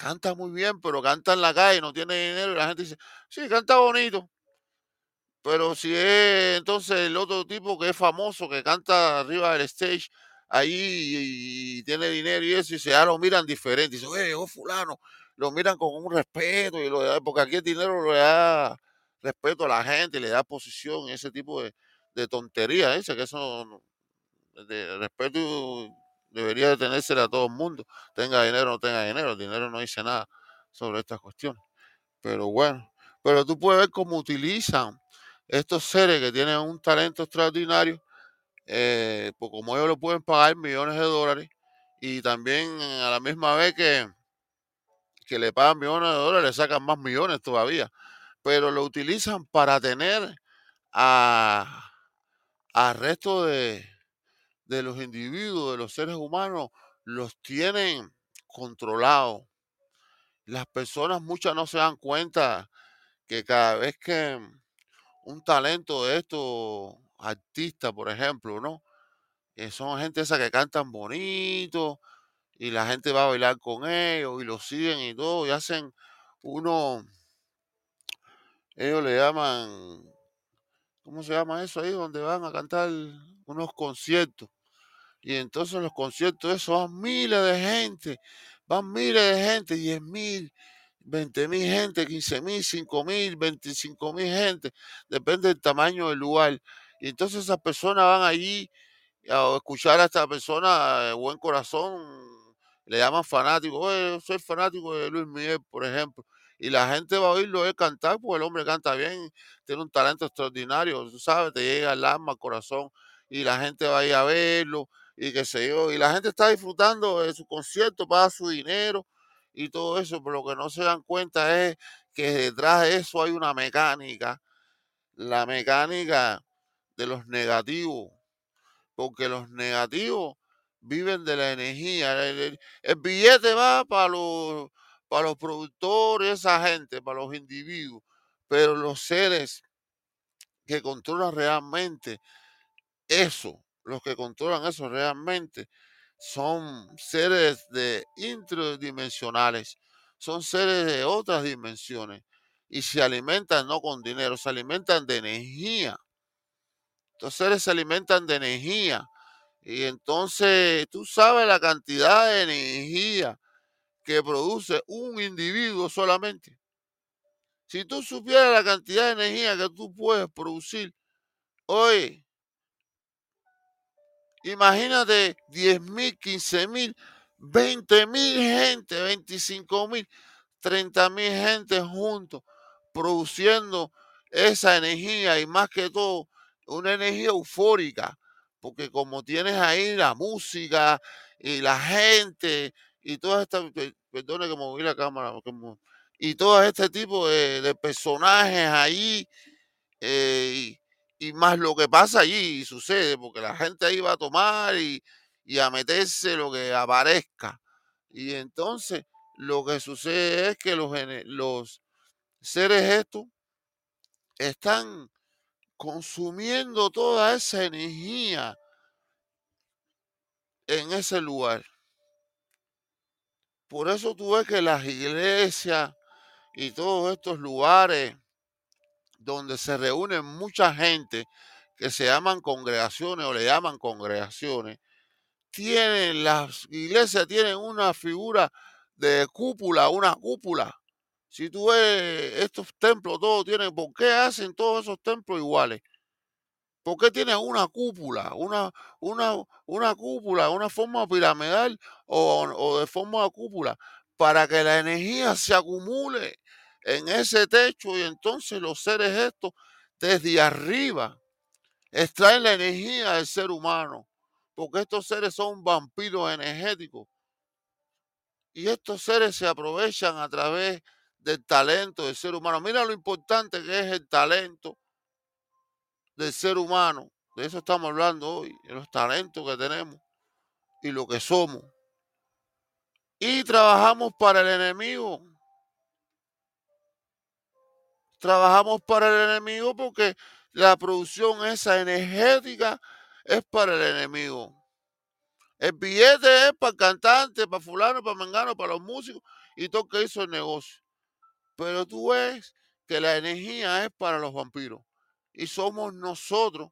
canta muy bien, pero canta en la calle, no tiene dinero, y la gente dice, sí, canta bonito. Pero si es entonces el otro tipo que es famoso, que canta arriba del stage, ahí y, tiene dinero y eso, y se ya lo miran diferente. Y dicen, oye, llegó fulano. Lo miran con un respeto, y porque aquí el dinero le da respeto a la gente, le da posición, ese tipo de, de tonterías. Dice que eso de respeto debería de tenérsela a todo el mundo. Tenga dinero o no tenga dinero. Dinero no dice nada sobre estas cuestiones. Pero bueno, pero tú puedes ver cómo utilizan estos seres que tienen un talento extraordinario, eh, pues como ellos lo pueden pagar millones de dólares y también a la misma vez que, que le pagan millones de dólares, le sacan más millones todavía, pero lo utilizan para tener a, a resto de, de los individuos, de los seres humanos, los tienen controlados. Las personas muchas no se dan cuenta que cada vez que un talento de estos artistas, por ejemplo, ¿no? Que son gente esa que cantan bonito y la gente va a bailar con ellos y los siguen y todo y hacen uno, ellos le llaman, ¿cómo se llama eso ahí? Donde van a cantar unos conciertos. Y entonces los conciertos esos van miles de gente, van miles de gente, 10 mil, 20 mil gente, 15 mil, 5 mil, 25 mil gente, depende del tamaño del lugar. Y entonces esas personas van allí a escuchar a esta persona de buen corazón, le llaman fanático, Oye, soy fanático de Luis Miguel, por ejemplo. Y la gente va a oírlo él cantar, porque el hombre canta bien, tiene un talento extraordinario, tú sabes, te llega al alma, al corazón, y la gente va a ir a verlo, y qué sé yo, y la gente está disfrutando de su concierto, paga su dinero y todo eso, pero lo que no se dan cuenta es que detrás de eso hay una mecánica, la mecánica de los negativos, porque los negativos viven de la energía. El, el billete va para los, para los productores, esa gente, para los individuos, pero los seres que controlan realmente eso, los que controlan eso realmente, son seres de intradimensionales, son seres de otras dimensiones y se alimentan no con dinero, se alimentan de energía. Estos seres se alimentan de energía y entonces tú sabes la cantidad de energía que produce un individuo solamente. Si tú supieras la cantidad de energía que tú puedes producir, hoy Imagínate 10 mil, 15 mil, 20 mil gente, 25 mil, 30 mil gente juntos produciendo esa energía y más que todo una energía eufórica, porque como tienes ahí la música y la gente y todas estas, perdone que moví la cámara, y todo este tipo de, personajes ahí, eh, y más lo que pasa allí sucede, porque la gente ahí va a tomar y, a meterse lo que aparezca. Y entonces lo que sucede es que los, los seres estos están consumiendo toda esa energía en ese lugar. Por eso tú ves que las iglesias y todos estos lugares donde se reúnen mucha gente que se llaman congregaciones o le llaman congregaciones, tienen, las iglesias tienen una figura de cúpula, una cúpula. Si tú ves estos templos, todos tienen, ¿por qué hacen todos esos templos iguales? ¿Por qué tienen una cúpula, una, una, una cúpula, una forma piramidal o, o de forma de cúpula? Para que la energía se acumule en ese techo y entonces los seres estos desde arriba extraen la energía del ser humano, porque estos seres son vampiros energéticos. Y estos seres se aprovechan a través del talento del ser humano. Mira lo importante que es el talento del ser humano. De eso estamos hablando hoy, de los talentos que tenemos y lo que somos. Y trabajamos para el enemigo trabajamos para el enemigo porque la producción esa energética es para el enemigo. El billete es para el cantante, para fulano, para mengano, para los músicos y todo que hizo el negocio. Pero tú ves que la energía es para los vampiros. Y somos nosotros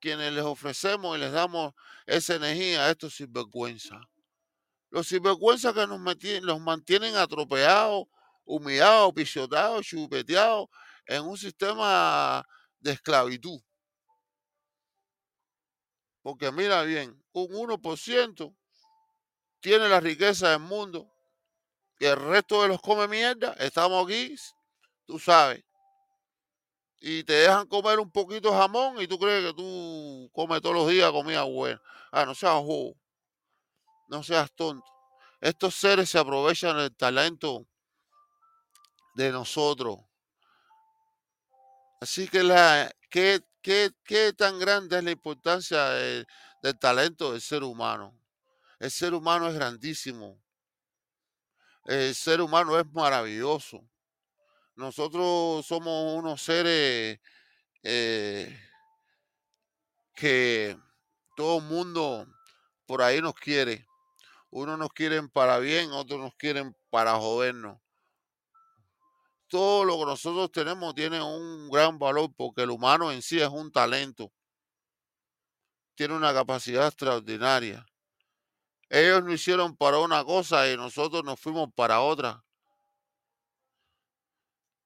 quienes les ofrecemos y les damos esa energía a estos sinvergüenzas. Los sinvergüenzas que nos, los mantienen atropellados humillados, pisoteados, chupeteados en un sistema de esclavitud. Porque mira bien, un 1% tiene la riqueza del mundo y el resto de los come mierda. Estamos aquí, tú sabes. Y te dejan comer un poquito de jamón y tú crees que tú comes todos los días comida buena. Ah, no seas jugo. No seas tonto. Estos seres se aprovechan del talento de nosotros. Así que la, ¿qué, qué, qué tan grande es la importancia de, del talento del ser humano. El ser humano es grandísimo. El ser humano es maravilloso. Nosotros somos unos seres eh, que todo el mundo por ahí nos quiere. Unos nos quieren para bien, otros nos quieren para jodernos. Todo lo que nosotros tenemos tiene un gran valor porque el humano en sí es un talento. Tiene una capacidad extraordinaria. Ellos lo hicieron para una cosa y nosotros nos fuimos para otra.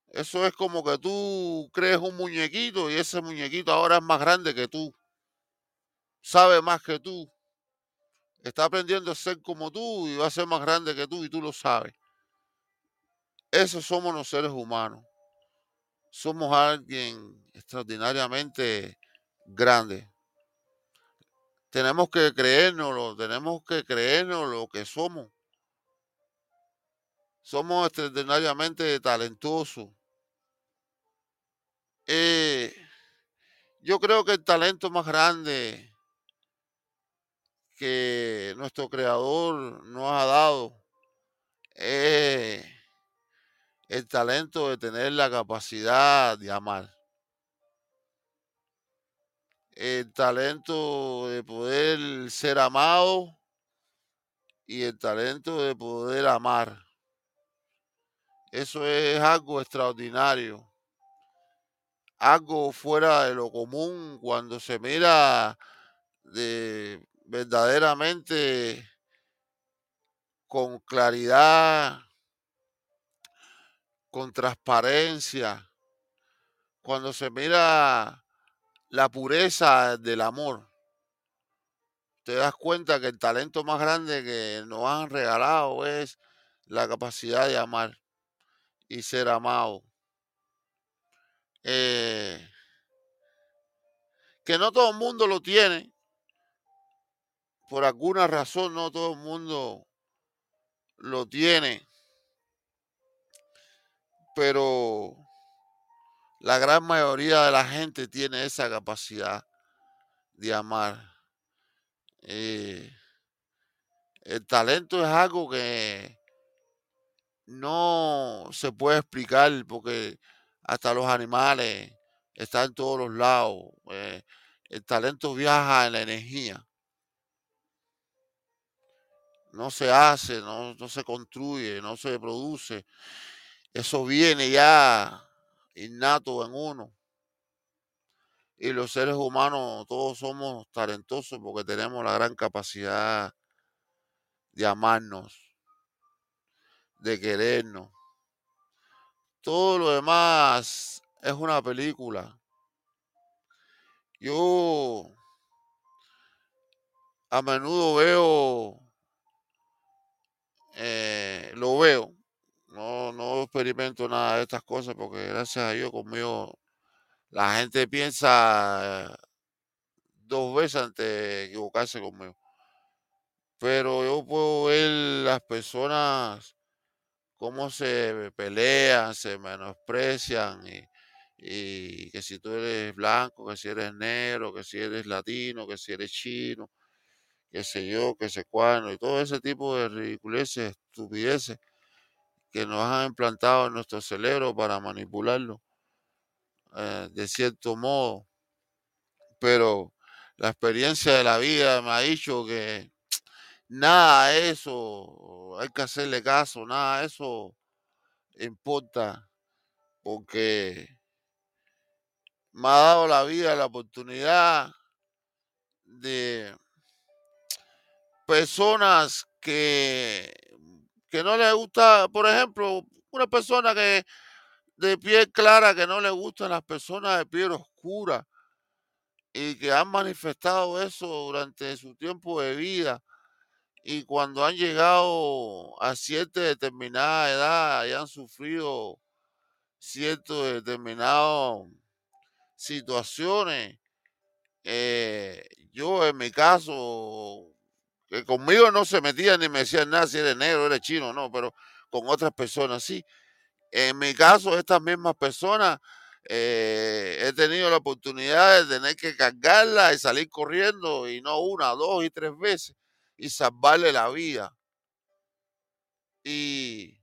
Eso es como que tú crees un muñequito y ese muñequito ahora es más grande que tú. Sabe más que tú. Está aprendiendo a ser como tú y va a ser más grande que tú y tú lo sabes. Esos somos los seres humanos. Somos alguien extraordinariamente grande. Tenemos que creérnoslo, tenemos que creernos lo que somos. Somos extraordinariamente talentosos. Eh, yo creo que el talento más grande que nuestro creador nos ha dado es el talento de tener la capacidad de amar. El talento de poder ser amado y el talento de poder amar. Eso es algo extraordinario algo fuera de lo común cuando se mira de verdaderamente con claridad, con transparencia, cuando se mira la pureza del amor, te das cuenta que el talento más grande que nos han regalado es la capacidad de amar y ser amado. Eh, que no todo el mundo lo tiene. Por alguna razón no todo el mundo lo tiene. Pero la gran mayoría de la gente tiene esa capacidad de amar. Eh, el talento es algo que no se puede explicar porque hasta los animales, está en todos los lados. Eh, el talento viaja en la energía. No se hace, no, no se construye, no se produce. Eso viene ya innato en uno. Y los seres humanos todos somos talentosos porque tenemos la gran capacidad de amarnos, de querernos. Todo lo demás es una película. Yo a menudo veo, eh, lo veo, no, no experimento nada de estas cosas porque gracias a Dios conmigo la gente piensa dos veces antes de equivocarse conmigo. Pero yo puedo ver las personas cómo se pelean, se menosprecian y, que si tú eres blanco, que si eres negro, que si eres latino, que si eres chino, que sé yo, que sé cuándo, y todo ese tipo de ridiculeces, estupideces que nos han implantado en nuestro cerebro para manipularlo eh, de cierto modo. Pero la experiencia de la vida me ha dicho que nada de eso, hay que hacerle caso, nada de eso importa, porque me ha dado la vida la oportunidad de personas que, que no les gusta, por ejemplo, una persona que de piel clara que no le gustan las personas de piel oscura y que han manifestado eso durante su tiempo de vida y cuando han llegado a cierta determinada edad y han sufrido ciertas determinadas situaciones, eh, yo en mi caso, que conmigo no se metían ni me decían nada si eres negro, eres chino, no, pero con otras personas sí. En mi caso, estas mismas personas eh, he tenido la oportunidad de tener que cargarla y salir corriendo y no una, dos y tres veces y salvarle la vida. Y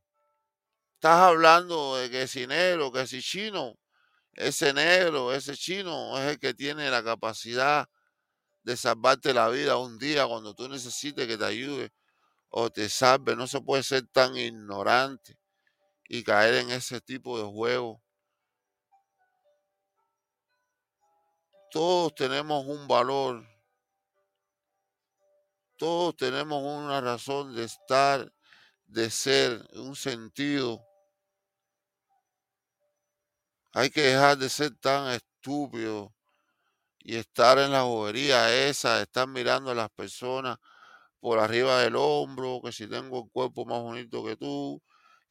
estás hablando de que si negro, que si chino, ese negro, ese chino es el que tiene la capacidad de salvarte la vida un día cuando tú necesites que te ayude o te salve. No se puede ser tan ignorante y caer en ese tipo de juego. Todos tenemos un valor. Todos tenemos una razón de estar, de ser, un sentido. Hay que dejar de ser tan estúpido y estar en la bobería esa, estar mirando a las personas por arriba del hombro, que si tengo el cuerpo más bonito que tú,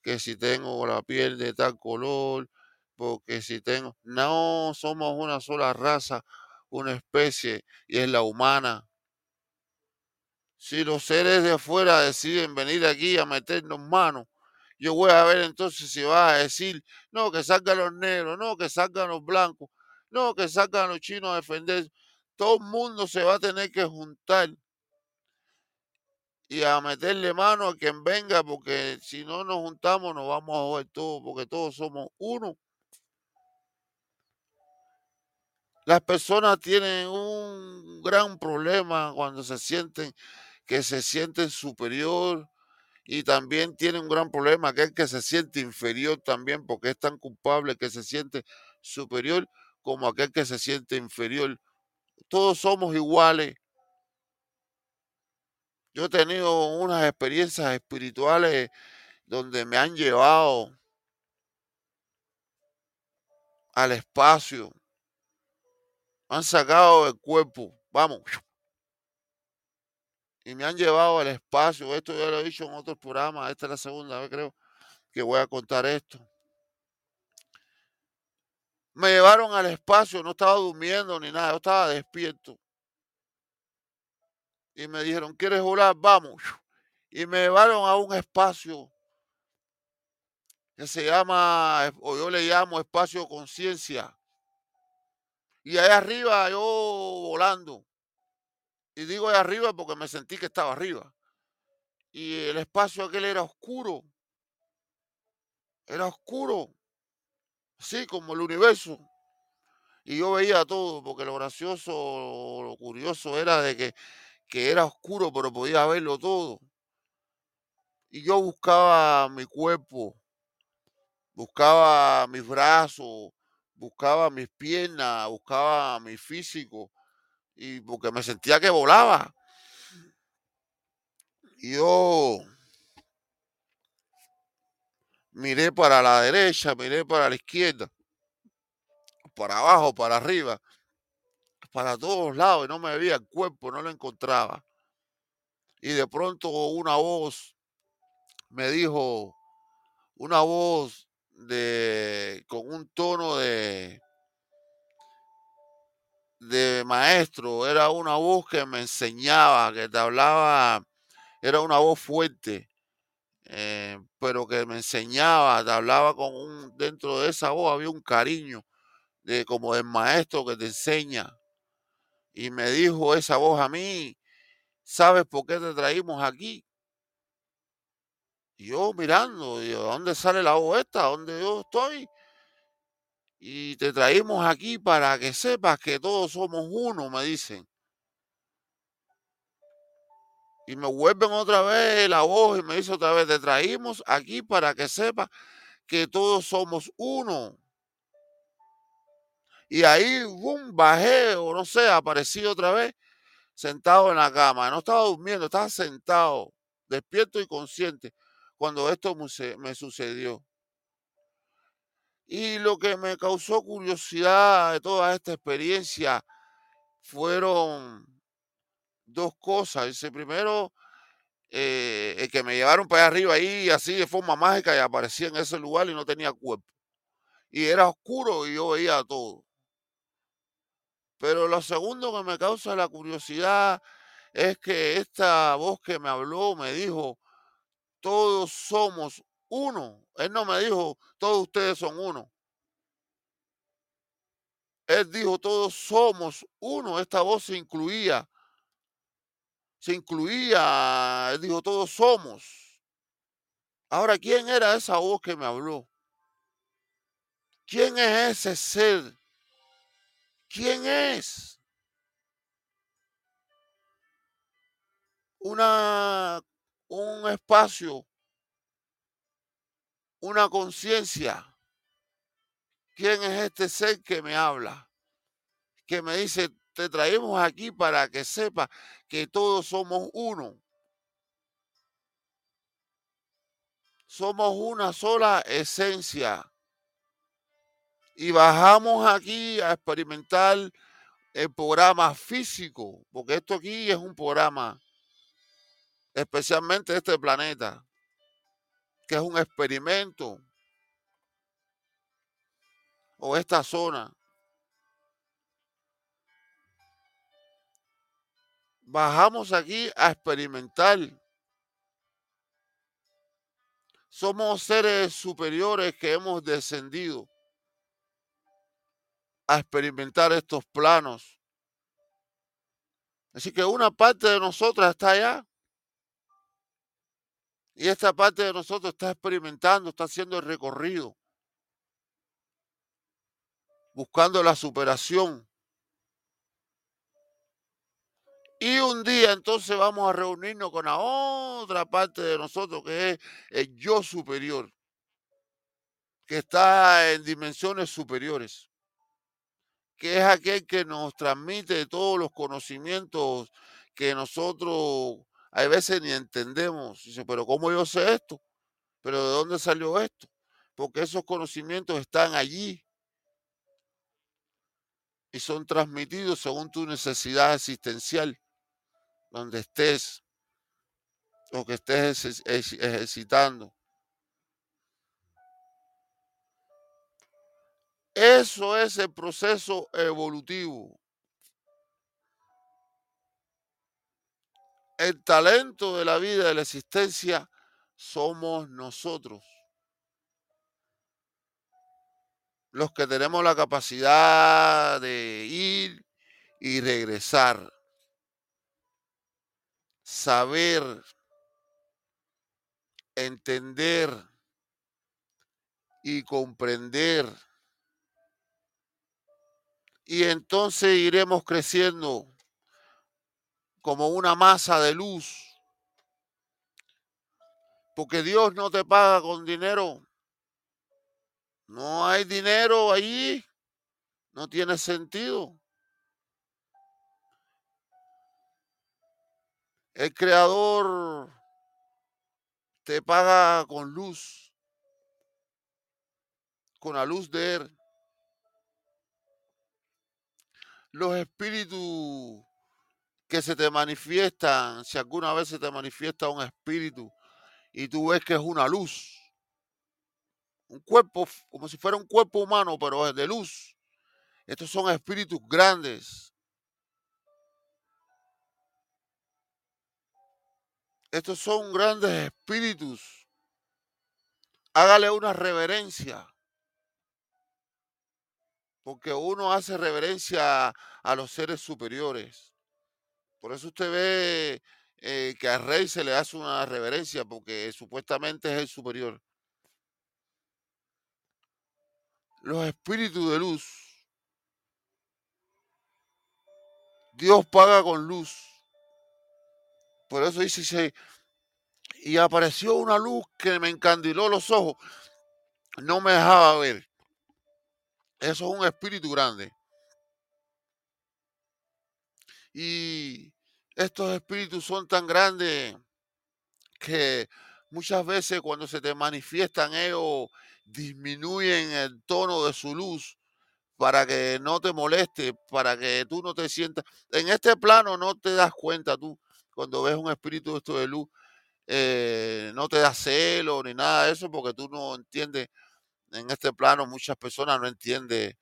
que si tengo la piel de tal color, porque si tengo... No, somos una sola raza, una especie, y es la humana. Si los seres de afuera deciden venir aquí a meternos manos, yo voy a ver entonces si vas a decir, no, que salgan los negros, no, que salgan los blancos, no, que salgan los chinos a defender. Todo el mundo se va a tener que juntar y a meterle mano a quien venga, porque si no nos juntamos nos vamos a joder todos, porque todos somos uno. Las personas tienen un gran problema cuando se sienten que se sienten superior y también tienen un gran problema que es que se siente inferior también porque es tan culpable que se siente superior como aquel que se siente inferior. Todos somos iguales. Yo he tenido unas experiencias espirituales donde me han llevado al espacio, han sacado el cuerpo, vamos, y me han llevado al espacio. Esto ya lo he dicho en otros programas, esta es la segunda vez creo que voy a contar esto. Me llevaron al espacio, no estaba durmiendo ni nada, yo estaba despierto y me dijeron, ¿quieres volar? Vamos. Y me llevaron a un espacio que se llama, o yo le llamo espacio conciencia. Y ahí arriba yo volando. Y digo ahí arriba porque me sentí que estaba arriba. Y el espacio aquel era oscuro. Era oscuro. Sí, como el universo. Y yo veía todo, porque lo gracioso, lo curioso era de que que era oscuro, pero podía verlo todo. Y yo buscaba mi cuerpo, buscaba mis brazos, buscaba mis piernas, buscaba mi físico, y porque me sentía que volaba. Y yo miré para la derecha, miré para la izquierda, para abajo, para arriba para todos lados y no me veía el cuerpo, no lo encontraba. Y de pronto una voz me dijo, una voz de con un tono de de maestro, era una voz que me enseñaba, que te hablaba, era una voz fuerte, eh, pero que me enseñaba, te hablaba con un, dentro de esa voz había un cariño, de como del maestro que te enseña. Y me dijo esa voz a mí, ¿sabes por qué te traímos aquí? Y yo mirando, ¿dónde sale la voz esta? ¿Dónde yo estoy? Y te traímos aquí para que sepas que todos somos uno, me dicen. Y me vuelven otra vez la voz y me dice otra vez, te traímos aquí para que sepas que todos somos uno. Y ahí, boom, bajé o no sé, aparecí otra vez sentado en la cama. No estaba durmiendo, estaba sentado, despierto y consciente cuando esto me sucedió. Y lo que me causó curiosidad de toda esta experiencia fueron dos cosas. Dice, primero, eh, que me llevaron para arriba ahí así de forma mágica y aparecía en ese lugar y no tenía cuerpo. Y era oscuro y yo veía todo. Pero lo segundo que me causa la curiosidad es que esta voz que me habló me dijo, todos somos uno. Él no me dijo, todos ustedes son uno. Él dijo, todos somos uno. Esta voz se incluía. Se incluía. Él dijo, todos somos. Ahora, ¿quién era esa voz que me habló? ¿Quién es ese ser? ¿Quién es? Una, un espacio, una conciencia. ¿Quién es este ser que me habla? Que me dice, te traemos aquí para que sepa que todos somos uno. Somos una sola esencia y bajamos aquí a experimentar el programa físico, porque esto aquí es un programa, especialmente este planeta, que es un experimento, o esta zona. Bajamos aquí a experimentar. Somos seres superiores que hemos descendido a experimentar estos planos. Así que una parte de nosotros está allá. Y esta parte de nosotros está experimentando, está haciendo el recorrido. Buscando la superación. Y un día entonces vamos a reunirnos con la otra parte de nosotros que es el yo superior, que está en dimensiones superiores que es aquel que nos transmite todos los conocimientos que nosotros a veces ni entendemos. Dice, pero ¿cómo yo sé esto? ¿Pero de dónde salió esto? Porque esos conocimientos están allí y son transmitidos según tu necesidad existencial, donde estés o que estés ejercitando. Eso es el proceso evolutivo. El talento de la vida, de la existencia, somos nosotros. Los que tenemos la capacidad de ir y regresar. Saber, entender y comprender y entonces iremos creciendo como una masa de luz. Porque Dios no te paga con dinero. No hay dinero allí. No tiene sentido. El creador te paga con luz, con la luz de Él los espíritus que se te manifiestan, si alguna vez se te manifiesta un espíritu y tú ves que es una luz, un cuerpo, como si fuera un cuerpo humano, pero es de luz. Estos son espíritus grandes. Estos son grandes espíritus. Hágale una reverencia porque uno hace reverencia a los seres superiores. Por eso usted ve eh, que al rey se le hace una reverencia, porque supuestamente es el superior. Los espíritus de luz. Dios paga con luz. Por eso dice, y apareció una luz que me encandiló los ojos, no me dejaba ver. Eso es un espíritu grande. Y estos espíritus son tan grandes que muchas veces cuando se te manifiestan ellos disminuyen el tono de su luz para que no te moleste, para que tú no te sientas. En este plano no te das cuenta tú cuando ves un espíritu esto de luz, eh, no te da celo ni nada de eso porque tú no entiendes en este plano muchas personas no entienden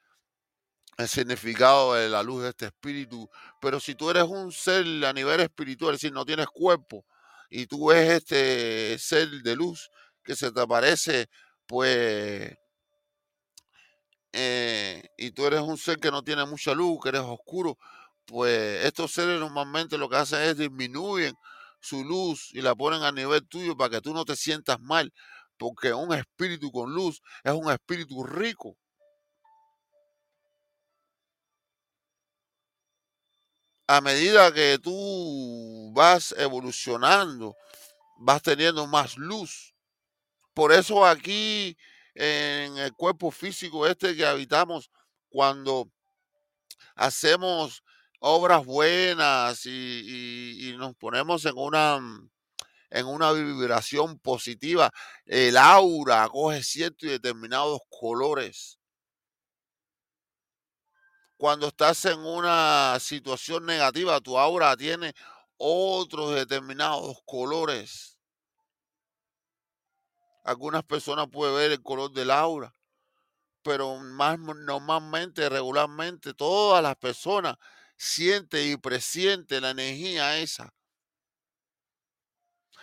el significado de la luz de este espíritu, pero si tú eres un ser a nivel espiritual, es decir, no tienes cuerpo, y tú ves este ser de luz que se te aparece, pues eh, y tú eres un ser que no tiene mucha luz, que eres oscuro, pues estos seres normalmente lo que hacen es disminuyen su luz y la ponen a nivel tuyo para que tú no te sientas mal, porque un espíritu con luz es un espíritu rico. A medida que tú vas evolucionando, vas teniendo más luz. Por eso aquí en el cuerpo físico este que habitamos, cuando hacemos obras buenas y, nos ponemos en una en una vibración positiva, el aura coge ciertos y determinados colores. Cuando estás en una situación negativa, tu aura tiene otros determinados colores. Algunas personas pueden ver el color del aura, pero más normalmente, regularmente, todas las personas sienten y presienten la energía esa.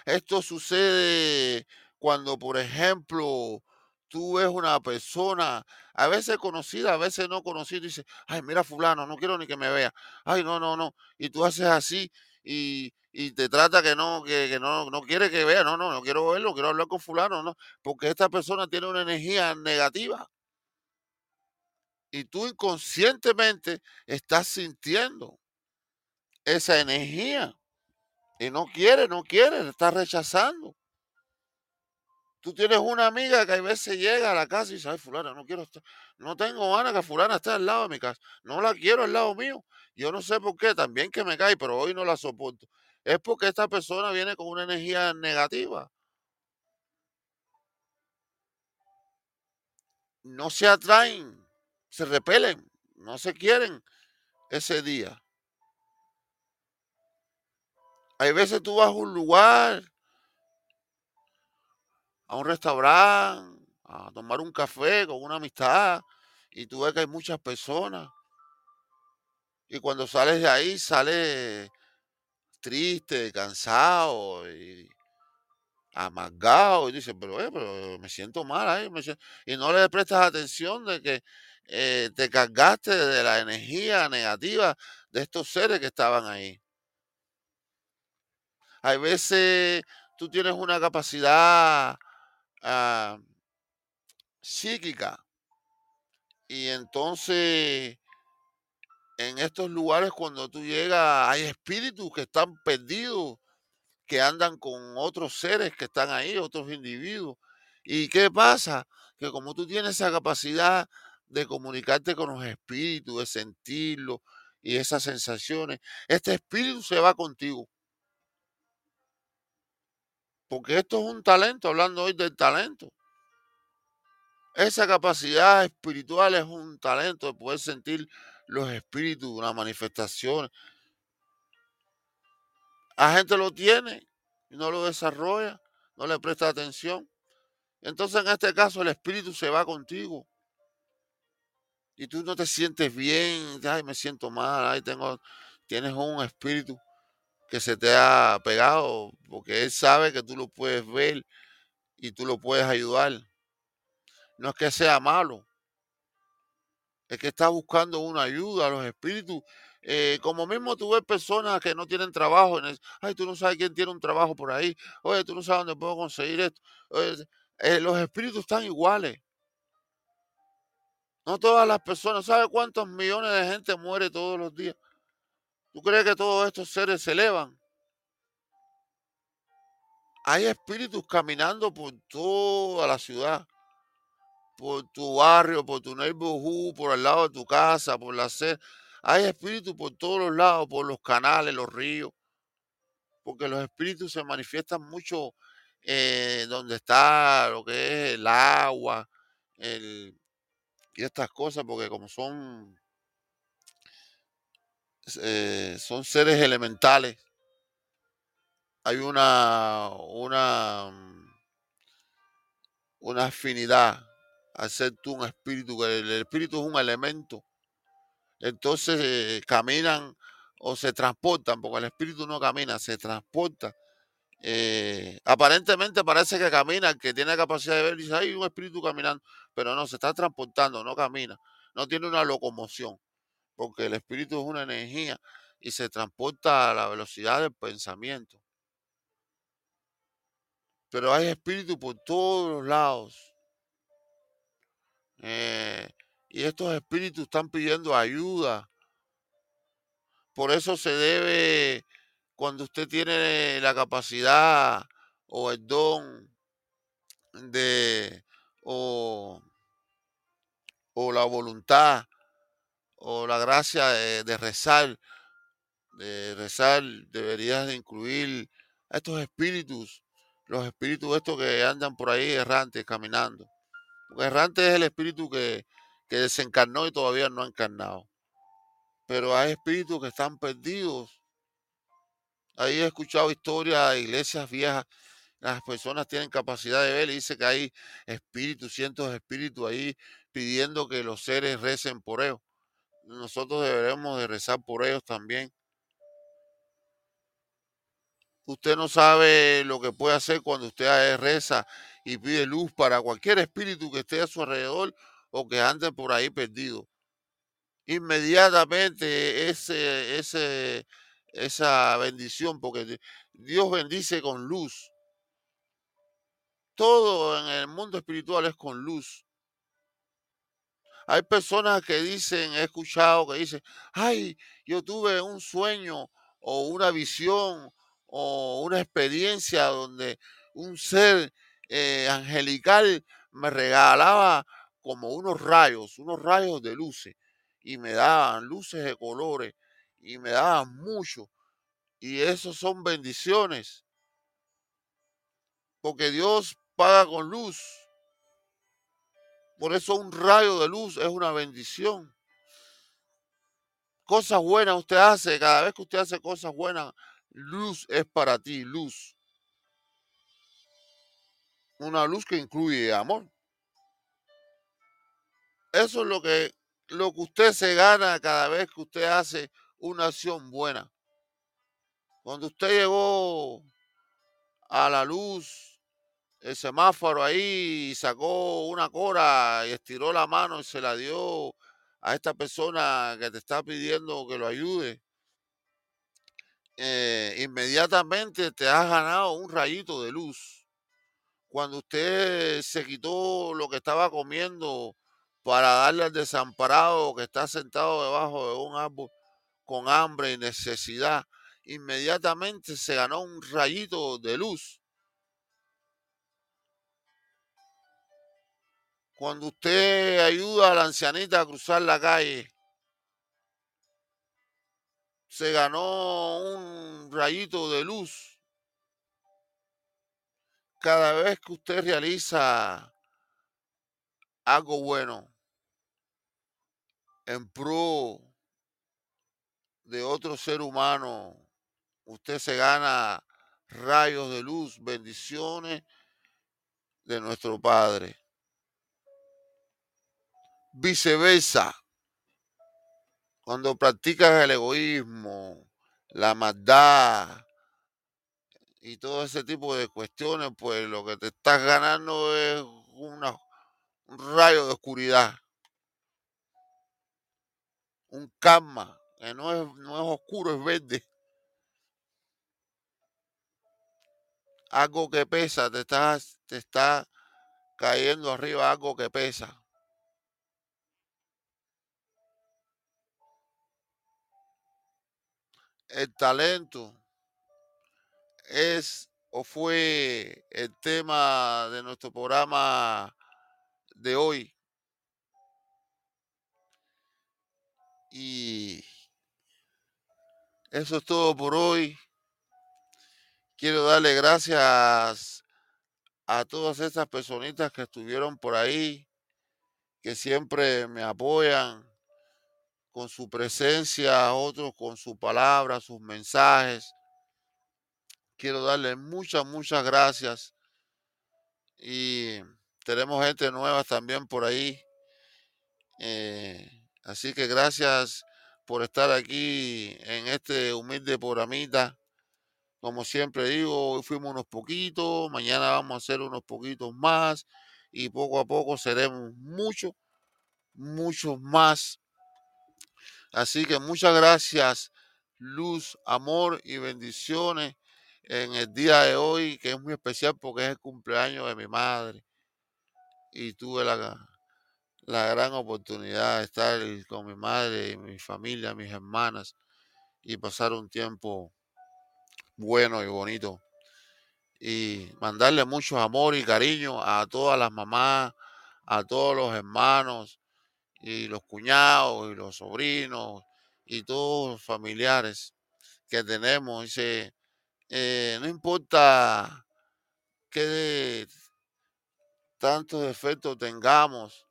Esto sucede cuando, por ejemplo, tú ves una persona, a veces conocida, a veces no conocida, y dices, ay, mira fulano, no quiero ni que me vea. Ay, no, no, no. Y tú haces así y, te trata que no, que, no, no quiere que vea, no, no, no quiero verlo, quiero hablar con fulano, no, porque esta persona tiene una energía negativa. Y tú inconscientemente estás sintiendo esa energía. Y no quiere, no quiere, está rechazando. Tú tienes una amiga que a veces llega a la casa y dice, ay, fulana, no quiero estar, no tengo ganas que fulana esté al lado de mi casa. No la quiero al lado mío. Yo no sé por qué, también que me cae, pero hoy no la soporto. Es porque esta persona viene con una energía negativa. No se atraen, se repelen, no se quieren ese día. Hay veces tú vas a un lugar, a un restaurante, a tomar un café con una amistad, y tú ves que hay muchas personas. Y cuando sales de ahí, sales triste, cansado y amargado. Y dices, pero, eh, pero me siento mal ahí. Y no le prestas atención de que eh, te cargaste de la energía negativa de estos seres que estaban ahí. Hay veces tú tienes una capacidad ah, psíquica y entonces en estos lugares cuando tú llegas hay espíritus que están perdidos, que andan con otros seres que están ahí, otros individuos. ¿Y qué pasa? Que como tú tienes esa capacidad de comunicarte con los espíritus, de sentirlo y esas sensaciones, este espíritu se va contigo. Porque esto es un talento, hablando hoy del talento. Esa capacidad espiritual es un talento de poder sentir los espíritus, una manifestación. La gente lo tiene y no lo desarrolla, no le presta atención. Entonces en este caso el espíritu se va contigo. Y tú no te sientes bien, ay, me siento mal, ay, tengo, tienes un espíritu que se te ha pegado, porque Él sabe que tú lo puedes ver y tú lo puedes ayudar. No es que sea malo, es que está buscando una ayuda a los espíritus. Eh, como mismo tú ves personas que no tienen trabajo, ay, tú no sabes quién tiene un trabajo por ahí, oye, tú no sabes dónde puedo conseguir esto. Eh, los espíritus están iguales. No todas las personas, ¿sabe cuántos millones de gente muere todos los días? ¿Tú crees que todos estos seres se elevan? Hay espíritus caminando por toda la ciudad, por tu barrio, por tu neighborhood, por el lado de tu casa, por la sed. Hay espíritus por todos los lados, por los canales, los ríos, porque los espíritus se manifiestan mucho eh, donde está lo que es el agua y estas cosas, porque como son eh, son seres elementales. Hay una, una, mm, una afinidad al ser tú un espíritu, el espíritu es un elemento. Entonces eh, caminan o se transportan, porque el espíritu no camina, se transporta eh, aparentemente parece que camina, que tiene capacidad de ver, dice, hay un espíritu caminando, pero no, se está transportando, no camina, no tiene una locomoción, porque el espíritu es una energía y se transporta a la velocidad del pensamiento. Pero hay espíritus por todos los lados. Eh, y estos espíritus están pidiendo ayuda. Por eso se debe, cuando usted tiene la capacidad o el don de, o, o la voluntad o la gracia de, rezar, de rezar, deberías de incluir a estos espíritus, los espíritus estos que andan por ahí errantes, caminando. Porque errante es el espíritu que, que desencarnó y todavía no ha encarnado. Pero hay espíritus que están perdidos. Ahí he escuchado historias de iglesias viejas. Las personas tienen capacidad de ver y dice que hay espíritus, cientos de espíritus ahí pidiendo que los seres recen por ellos. Nosotros deberemos de rezar por ellos también. Usted no sabe lo que puede hacer cuando usted reza y pide luz para cualquier espíritu que esté a su alrededor o que ande por ahí perdido. Inmediatamente ese, ese, esa bendición, porque Dios bendice con luz. Todo en el mundo espiritual es con luz. Hay personas que dicen, he escuchado que dicen, ay, yo tuve un sueño o una visión o una experiencia donde un ser eh, angelical me regalaba como unos rayos, unos rayos de luces, y me daban luces de colores, y me daban mucho. Y eso son bendiciones. Porque Dios paga con luz. Por eso un rayo de luz es una bendición. Cosas buenas usted hace, cada vez que usted hace cosas buenas, luz es para ti, luz. Una luz que incluye amor. Eso es lo que, lo que usted se gana cada vez que usted hace una acción buena. Cuando usted llegó a la luz, el semáforo ahí, sacó una cora y estiró la mano y se la dio a esta persona que te está pidiendo que lo ayude, eh, inmediatamente te has ganado un rayito de luz. Cuando usted se quitó lo que estaba comiendo para darle al desamparado que está sentado debajo de un árbol con hambre y necesidad, inmediatamente se ganó un rayito de luz. Cuando usted ayuda a la ancianita a cruzar la calle, se ganó un rayito de luz. Cada vez que usted realiza algo bueno, en pro de otro ser humano, usted se gana rayos de luz, bendiciones de nuestro Padre. Viceversa, cuando practicas el egoísmo, la maldad y todo ese tipo de cuestiones, pues lo que te estás ganando es un rayo de oscuridad un karma, no es, no es oscuro, es verde. Algo que pesa, te está, te está cayendo arriba algo que pesa. El talento es o fue el tema de nuestro programa de hoy. Y eso es todo por hoy. Quiero darle gracias a todas esas personitas que estuvieron por ahí, que siempre me apoyan con su presencia, otros con su palabra, sus mensajes. Quiero darle muchas, muchas gracias. Y tenemos gente nueva también por ahí. Eh, Así que gracias por estar aquí en este humilde programita. Como siempre digo, hoy fuimos unos poquitos, mañana vamos a hacer unos poquitos más y poco a poco seremos muchos, muchos más. Así que muchas gracias, luz, amor y bendiciones en el día de hoy, que es muy especial porque es el cumpleaños de mi madre. Y tuve la, la gran oportunidad de estar con mi madre, mi familia, mis hermanas y pasar un tiempo bueno y bonito. Y mandarle mucho amor y cariño a todas las mamás, a todos los hermanos y los cuñados y los sobrinos y todos los familiares que tenemos. Dice, eh, no importa qué tantos defectos tengamos,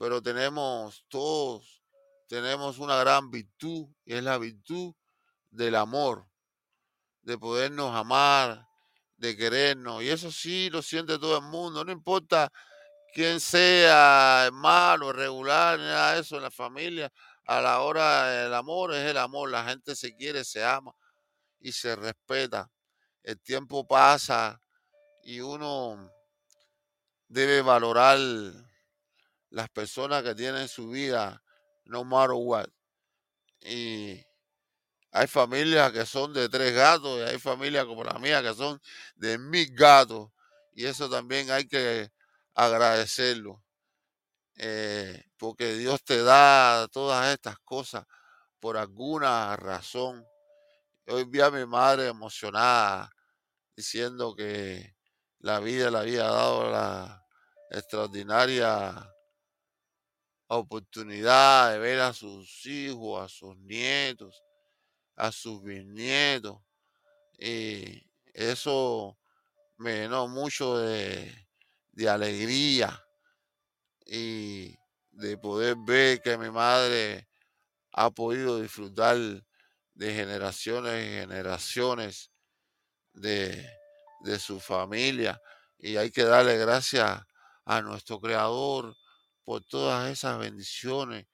pero tenemos todos, tenemos una gran virtud y es la virtud del amor, de podernos amar, de querernos. Y eso sí lo siente todo el mundo, no importa quién sea, hermano, regular, nada de eso en la familia. A la hora del amor es el amor, la gente se quiere, se ama y se respeta. El tiempo pasa y uno debe valorar las personas que tienen su vida, no matter what. Y hay familias que son de tres gatos y hay familias como la mía que son de mil gatos. Y eso también hay que agradecerlo. Eh, porque Dios te da todas estas cosas por alguna razón. Hoy vi a mi madre emocionada diciendo que la vida le había dado la extraordinaria oportunidad de ver a sus hijos, a sus nietos, a sus bisnietos. Y eso me llenó mucho de, de alegría y de poder ver que mi madre ha podido disfrutar de generaciones y generaciones de, de su familia. Y hay que darle gracias a nuestro Creador por todas esas bendiciones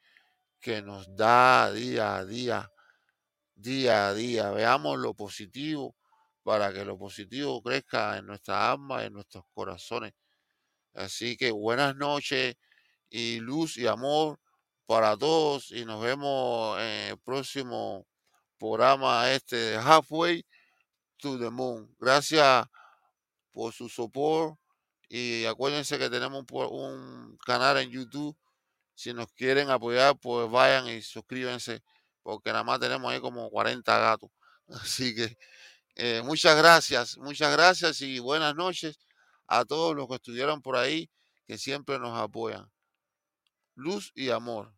que nos da día a día, día a día. Veamos lo positivo para que lo positivo crezca en nuestra alma, en nuestros corazones. Así que buenas noches y luz y amor para todos y nos vemos en el próximo programa este de Halfway to the Moon. Gracias por su soporte y acuérdense que tenemos un, canal en YouTube. Si nos quieren apoyar, pues vayan y suscríbanse porque nada más tenemos ahí como 40 gatos. Así que eh, muchas gracias, muchas gracias y buenas noches a todos los que estuvieron por ahí, que siempre nos apoyan. Luz y amor.